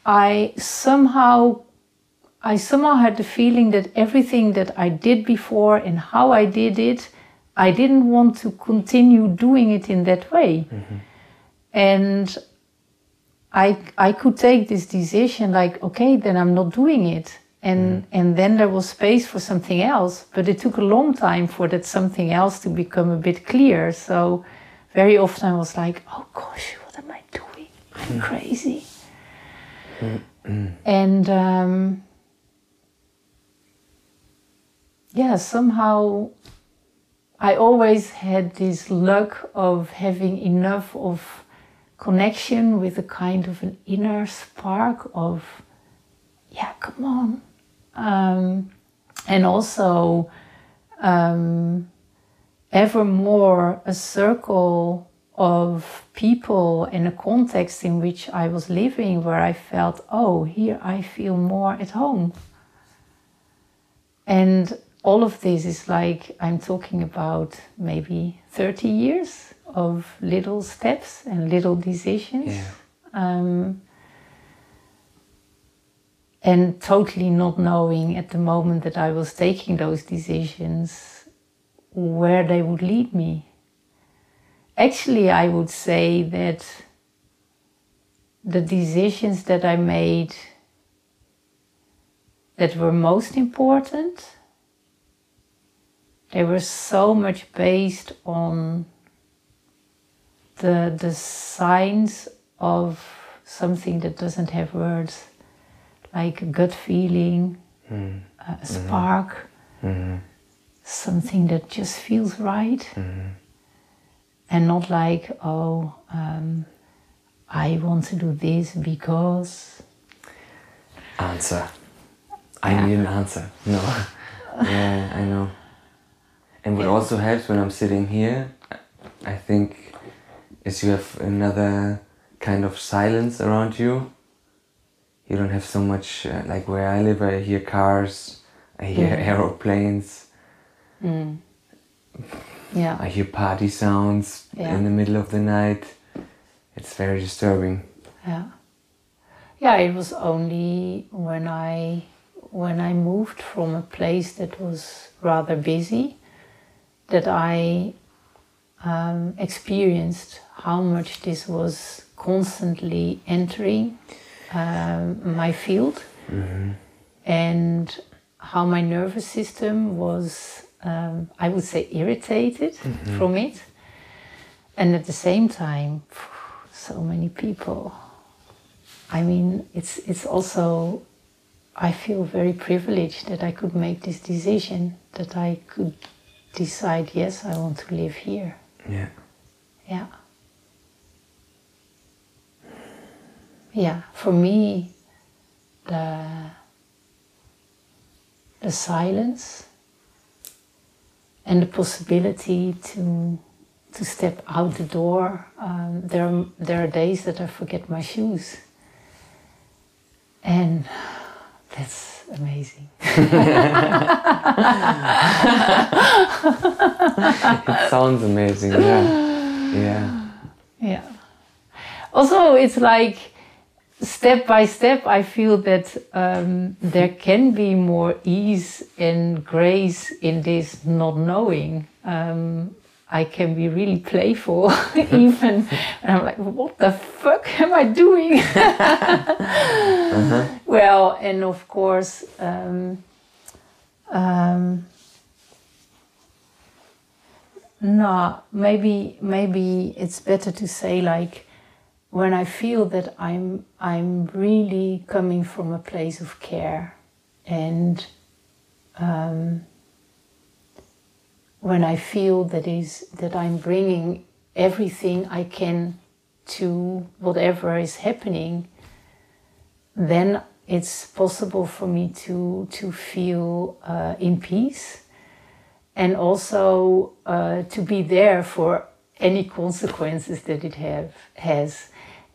I somehow I somehow had the feeling that everything that I did before and how I did it, I didn't want to continue doing it in that way. And I I could take this decision like, okay, then I'm not doing it. And mm-hmm. and then there was space for something else. But it took a long time for that something else to become a bit clear. So very often I was like, oh gosh, what am I doing? I'm mm-hmm. crazy. Mm-hmm. And um, yeah, somehow I always had this luck of having enough of connection with a kind of an inner spark of, yeah, come on. Um, and also, um, ever more a circle of people in a context in which I was living where I felt, oh, here I feel more at home. And all of this is like I'm talking about maybe 30 years of little steps and little decisions. Yeah. Um, and totally not knowing at the moment that I was taking those decisions where they would lead me. Actually, I would say that the decisions that I made that were most important they were so much based on the the signs of something that doesn't have words like a gut feeling Mm. a spark Mhm. something that just feels right Mhm. and not like oh um, i want to do this because Answer. I Yeah. need an answer. No. *laughs* yeah, I know. And what also helps when I'm sitting here, I think, is you have another kind of silence around you. You don't have so much, uh, like where I live, I hear cars, I hear Mhm. aeroplanes, yeah I hear party sounds Yeah. in the middle of the night. It's very disturbing. Yeah. Yeah, it was only when I when I moved from a place that was rather busy that I um, experienced how much this was constantly entering um, my field and how my nervous system was, um, I would say, irritated from it. And at the same time, so many people. I mean, it's it's also. I feel very privileged that I could make this decision. That I could decide, yes, I want to live here. Yeah. Yeah. Yeah, for me, the the silence and the possibility to to step out the door. Um, there are, there are days that I forget my shoes, and that's amazing. *laughs* *laughs* It sounds amazing. Yeah. Yeah. Yeah. Also, it's like step by step, I feel that um, there can be more ease and grace in this not knowing. Um, I can be really playful, *laughs* even, *laughs* and I'm like, what the fuck am I doing? *laughs* Well, and of course, um, um, no, maybe maybe it's better to say like when I feel that I'm I'm really coming from a place of care, and um, when I feel that is that I'm bringing everything I can to whatever is happening, then it's possible for me to to feel uh, in peace and also uh, to be there for any consequences that it have has.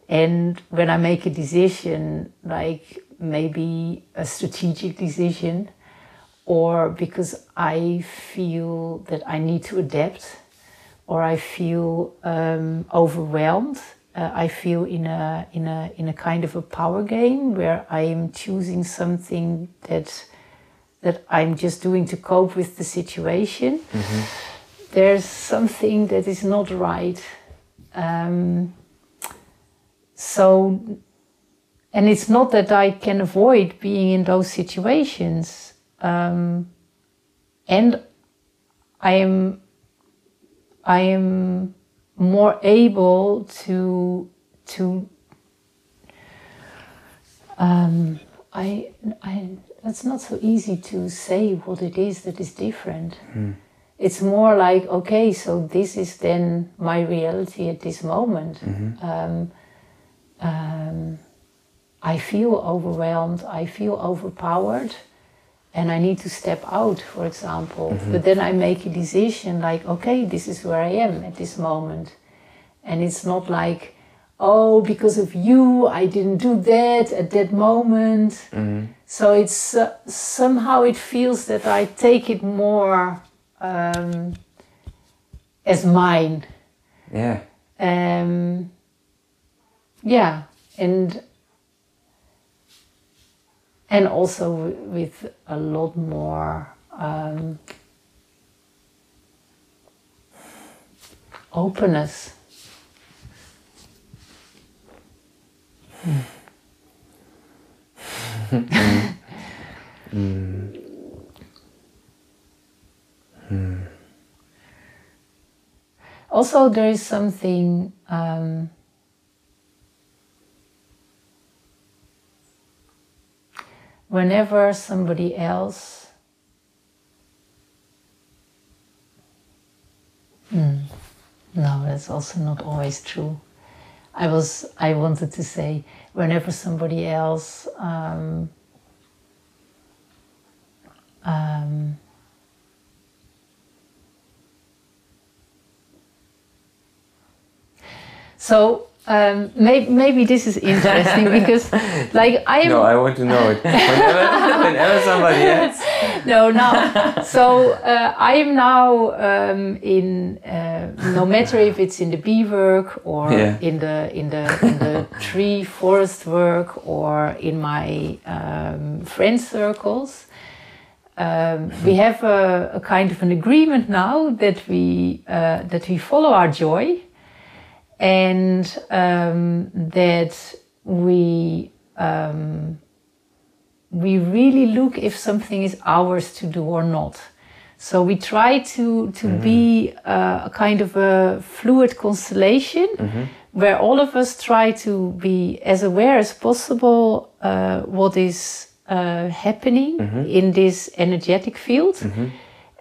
And when I make a decision, like maybe a strategic decision, or because I feel that I need to adapt, or I feel um, overwhelmed, uh, I feel in a in a in a kind of a power game where I am choosing something that that I'm just doing to cope with the situation. There's something that is not right. Um, so, and it's not that I can avoid being in those situations. Um, and I am, I am more able to to um, I, I, it's not so easy to say what it is that is different. It's more like, okay, so this is then my reality at this moment. Um, um, I feel overwhelmed, I feel overpowered, and I need to step out, for example. But then I make a decision like, okay, this is where I am at this moment. And it's not like, oh, because of you, I didn't do that at that moment. So it's uh, somehow it feels that I take it more um, as mine. Yeah. Um, yeah, and and also with a lot more um, openness. *laughs* Also, there is something. Um, whenever somebody else Hmm. no that's also not always true i was i wanted to say whenever somebody else um, um, so um, maybe, maybe this is interesting *laughs* because like i am No, I want to know it. Whenever, *laughs* whenever somebody else. no, no. So uh, I am now um, in uh, no matter if it's in the bee work or Yeah. in the in the in the *laughs* tree forest work or in my um, friend circles. Um, we have a, a kind of an agreement now that we uh, that we follow our joy and um, that we um, we really look if something is ours to do or not. So we try to to be uh, a kind of a fluid constellation where all of us try to be as aware as possible uh, what is uh, happening in this energetic field.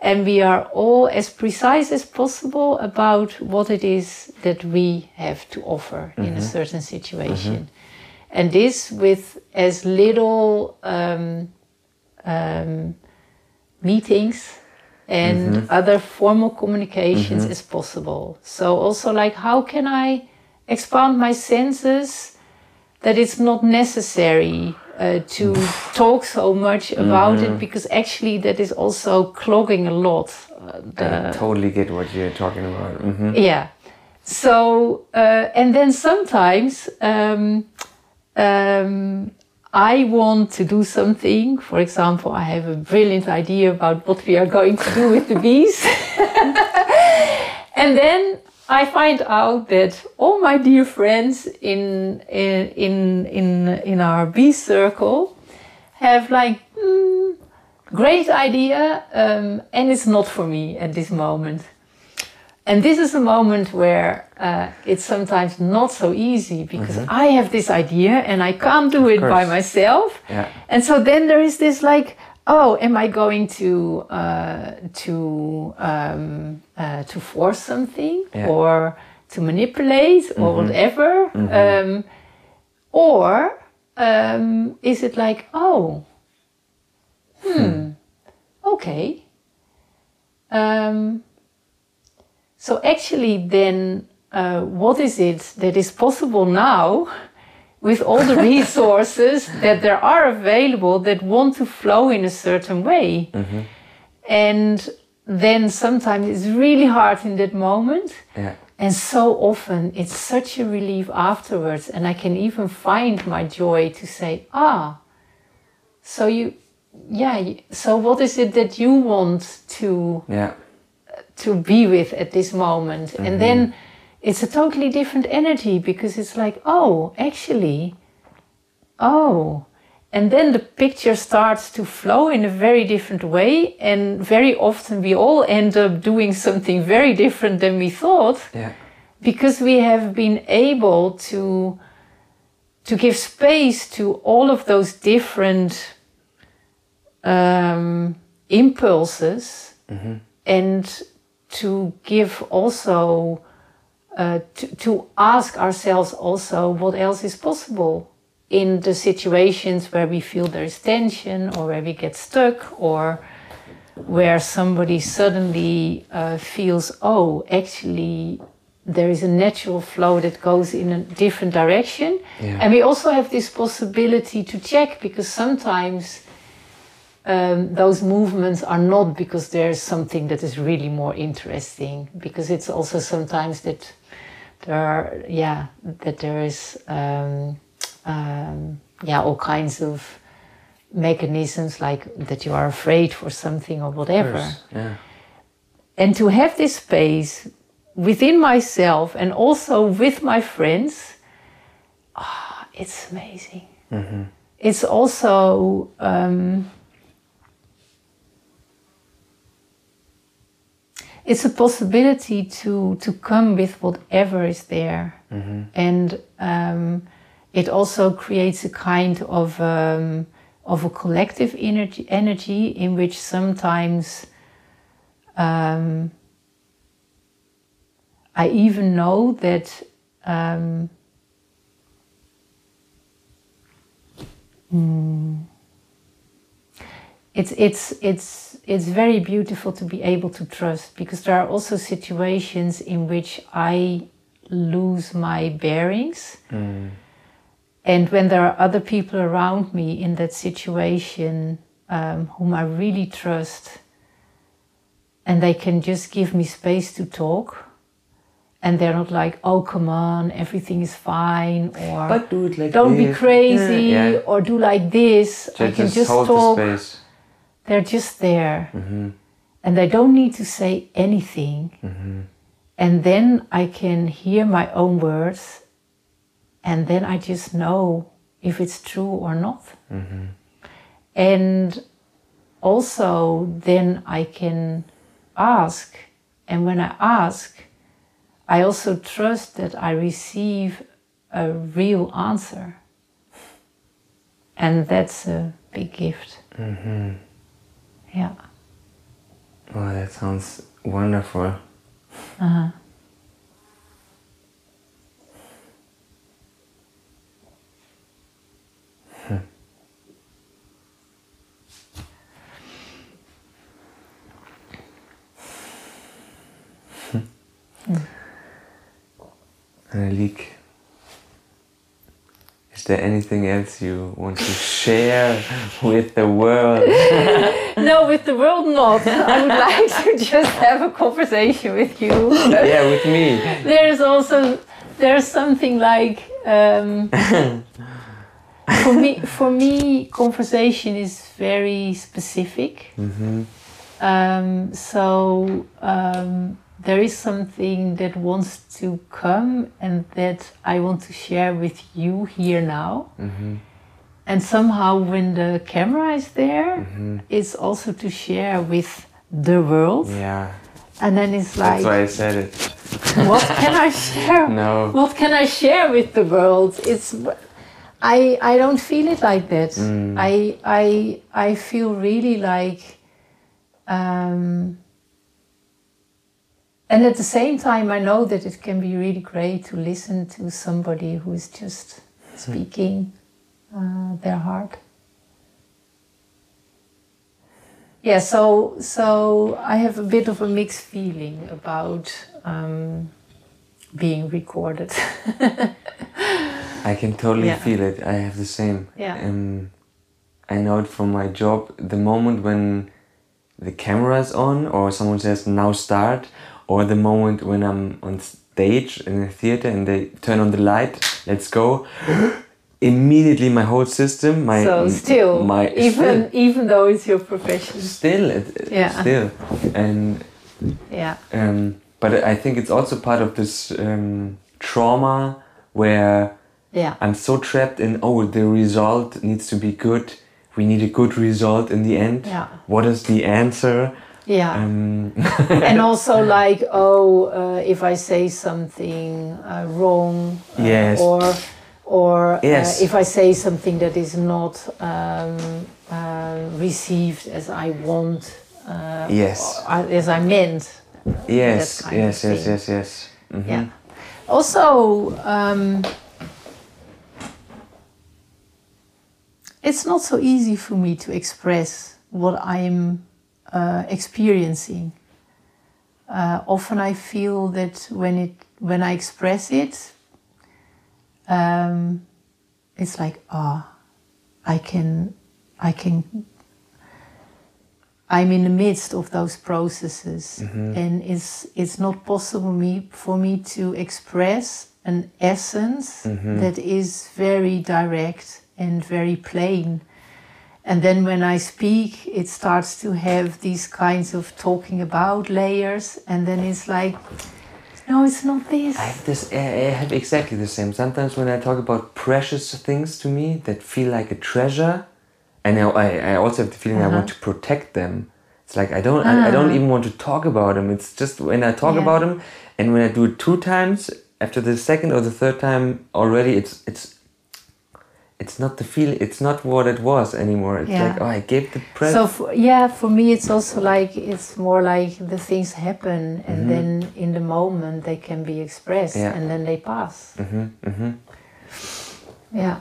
And we are all as precise as possible about what it is that we have to offer in a certain situation. And this with as little um, um, meetings and other formal communications as possible. So also like how can I expand my senses that it's not necessary uh, to talk so much about it because actually that is also clogging a lot. Uh, the, I totally get what you're talking about. hmm yeah. So, uh, and then sometimes um, um, I want to do something. For example, I have a brilliant idea about what we are going to do with the bees. *laughs* and then I find out that all my dear friends in in in in, our bee circle have like "Hmm, great idea, um, and it's not for me at this moment. And this is a moment where uh, it's sometimes not so easy because I have this idea and I can't do it by myself. Yeah. And so then there is this like, oh, am I going to uh, to um, uh, to force something Yeah. or to manipulate or whatever, um, or um, is it like, oh, hmm, okay. Um, so actually, then, uh, what is it that is possible now with all the resources *laughs* that there are available that want to flow in a certain way? And then sometimes it's really hard in that moment. Yeah. And so often it's such a relief afterwards. And I can even find my joy to say, ah, so you, yeah, so what is it that you want to Yeah. to be with at this moment. And then it's a totally different energy because it's like, oh, actually, oh. And then the picture starts to flow in a very different way. And very often we all end up doing something very different than we thought Yeah. because we have been able to to give space to all of those different um, impulses and to give also uh, to, to ask ourselves also what else is possible in the situations where we feel there is tension or where we get stuck or where somebody suddenly uh, feels oh actually there is a natural flow that goes in a different direction. Yeah. And we also have this possibility to check because sometimes um, those movements are not because there's something that is really more interesting. Because it's also sometimes that there are, yeah, that there is, um, um, yeah, all kinds of mechanisms like that you are afraid for something or whatever. Yeah. and to have this space within myself and also with my friends ah, it's amazing. It's also um, it's a possibility to to come with whatever is there. And um, it also creates a kind of um, of a collective energy energy in which sometimes um, I even know that um, mm, it's it's it's it's very beautiful to be able to trust because there are also situations in which I lose my bearings. And when there are other people around me in that situation um, whom I really trust, and they can just give me space to talk, and they're not like, "Oh, come on, everything is fine," or But do it like "Don't be crazy," Yeah, yeah. or "Do like this." I can just just talk. They're just there, mm-hmm. and they don't need to say anything. Mm-hmm. And then I can hear my own words, and then I just know if it's true or not. Mm-hmm. And also, then I can ask, and when I ask, I also trust that I receive a real answer. And that's a big gift. Yeah. Oh, that sounds wonderful. Uh-huh. Hmm. Hmm. Anneliek, is there anything else you want to share with the world? *laughs* No, with the world not. I would *laughs* like to just have a conversation with you. yeah, with me. *laughs* There's also there's something like um, for me for me conversation is very specific. Um, so um, there is something that wants to come and that I want to share with you here now. Mm-hmm. And somehow, when the camera is there, mm-hmm. it's also to share with the world. Yeah, And then it's like, that's why I said it. what can I *laughs* share? No. What can I share with the world? It's, I I don't feel it like that. Mm. I I I feel really like, um, and at the same time, I know that it can be really great to listen to somebody who is just speaking uh, their heart. Yeah, so so I have a bit of a mixed feeling about um, being recorded. *laughs* I can totally Yeah. feel it. I have the same. Yeah. Um, I know it from my job. The moment when the camera is on, or someone says "now start," or the moment when I'm on stage in a theater and they turn on the light, "let's go." *gasps* Immediately, my whole system, my so still, my even even though it's your profession, still, it- Yeah. still, and yeah, um, but I think it's also part of this um, trauma where yeah, I'm so trapped in oh the result needs to be good. We need a good result in the end. Yeah. What is the answer? Yeah. Um, *laughs* and also like oh uh, if i say something uh, wrong uh, Yes. or or Yes. uh, if i say something that is not um, uh, received as i want uh, Yes. as i meant yes, of yes, yes, yes, yes. Mhm. yeah also um, it's not so easy for me to express what i'm uh, experiencing uh, often I feel that when it when I express it, um, it's like ah, I can, I can. I'm in the midst of those processes, and it's it's not possible me for me to express an essence that is very direct and very plain. And then when I speak, it starts to have these kinds of talking about layers, and then it's like, no, it's not this. I have this. I have exactly the same. Sometimes when I talk about precious things to me that feel like a treasure, and I, I also have the feeling I want uh-huh. to protect them. It's like I don't. I, I don't ah. even want to talk about them. It's just when I talk Yeah. about them, and when I do it two times, after the second or the third time already, it's it's. It's not the feel. It's not what it was anymore. It's Yeah. like oh, I gave the present. So for, yeah, for me, it's also like it's more like the things happen, and then in the moment they can be expressed, Yeah. and then they pass. hmm hmm Yeah.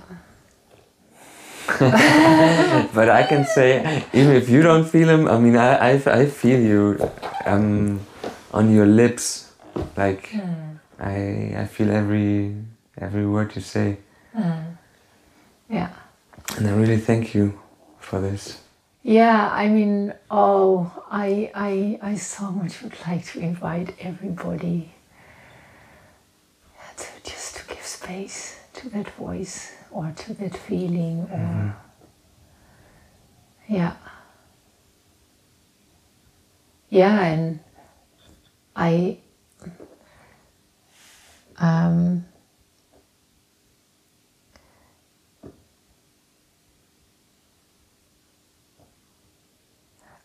*laughs* but I can say, even if you don't feel him, I mean, I, I, I feel you um, on your lips. Like, I, I feel every, every word you say. Yeah. And I really thank you for this. Yeah, I mean, oh, I, I, I so much would like to invite everybody to just to give space to that voice or to that feeling, or yeah, yeah, and I, um,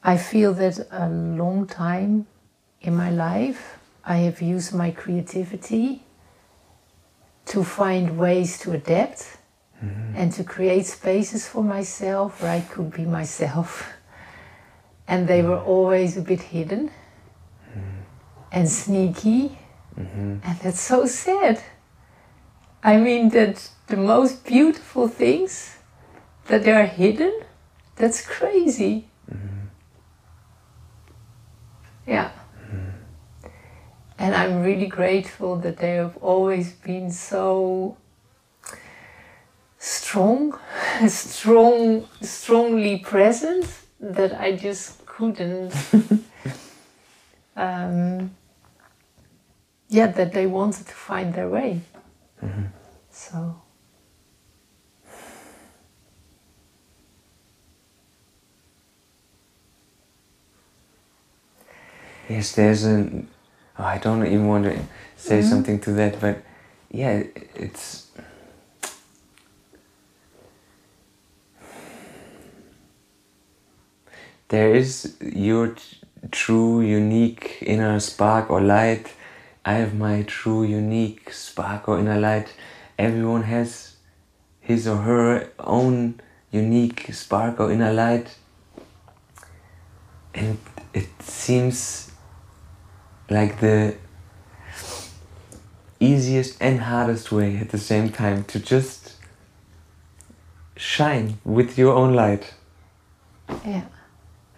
I feel that a long time in my life I have used my creativity to find ways to adapt mm-hmm. and to create spaces for myself where I could be myself. *laughs* And they were always a bit hidden mm-hmm. and sneaky. Mm-hmm. And that's so sad. I mean, that the most beautiful things that they are hidden, that's crazy. Yeah. And I'm really grateful that they have always been so strong, *laughs* strong, strongly present that I just couldn't. *laughs* um, yeah, that they wanted to find their way. So. Yes, there's an. Oh, I don't even want to say mm-hmm. something to that, but yeah, it's. There is your true, unique inner spark or light. I have my true, unique spark or inner light. Everyone has his or her own unique spark or inner light. And it seems like the easiest and hardest way at the same time to just shine with your own light. Yeah.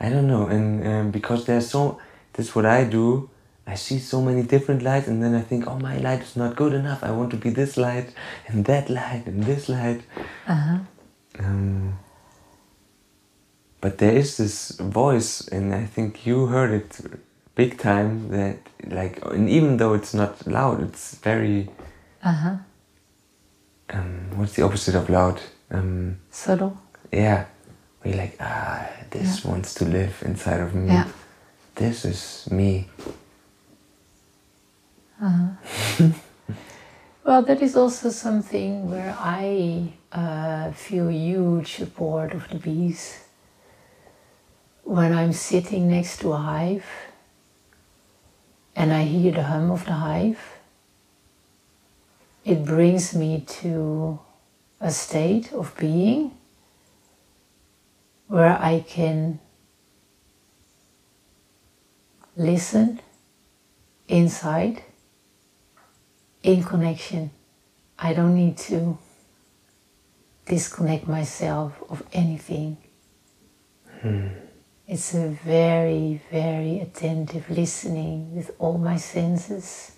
I don't know, and um, because there's so that's what I do. I see so many different lights, and then I think, oh, my light is not good enough. I want to be this light, and that light, and this light. Uh-huh. Um, but there is this voice, and I think you heard it big time. That like, and even though it's not loud, it's very. Uh-huh. Um, what's the opposite of loud? Um, Subtle. yeah, we like ah, this wants to live inside of me. Yeah. This is me. uh-huh. Well, that is also something where I uh, feel huge support of the bees. When I'm sitting next to a hive and I hear the hum of the hive, it brings me to a state of being where I can listen inside in connection. I don't need to disconnect myself of anything. Hmm. It's a very, very attentive listening with all my senses.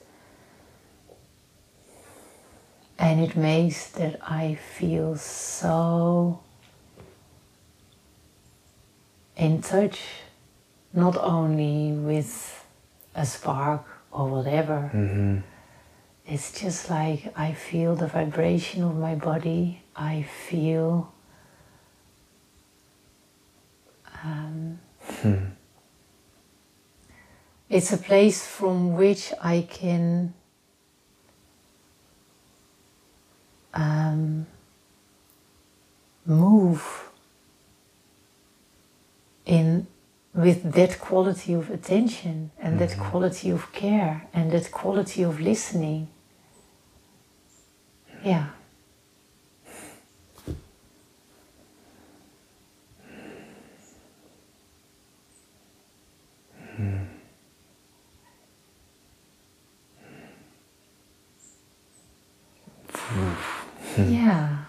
And it makes that I feel so in touch, not only with a spark or whatever. Mhm. It's just like I feel the vibration of my body. I feel um, it's a place from which I can um, move in with that quality of attention and that quality of care and that quality of listening. Yeah. Mm. Yeah.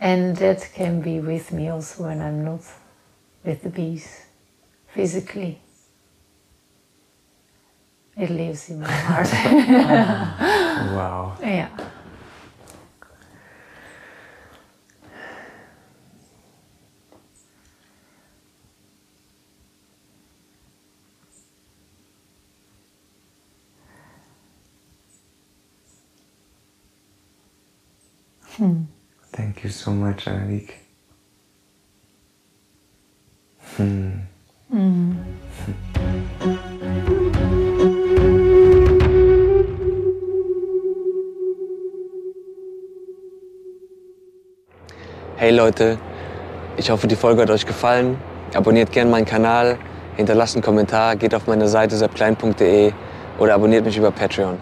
And that can be with me also when I'm not with the bees physically. It lives in my *laughs* heart. Wow. *laughs* yeah. Thank you so much, Anneliek. Hmm. Hey Leute, ich hoffe, die Folge hat euch gefallen. Abonniert gerne meinen Kanal, hinterlasst einen Kommentar, geht auf meine Seite seppklein.de oder abonniert mich über Patreon.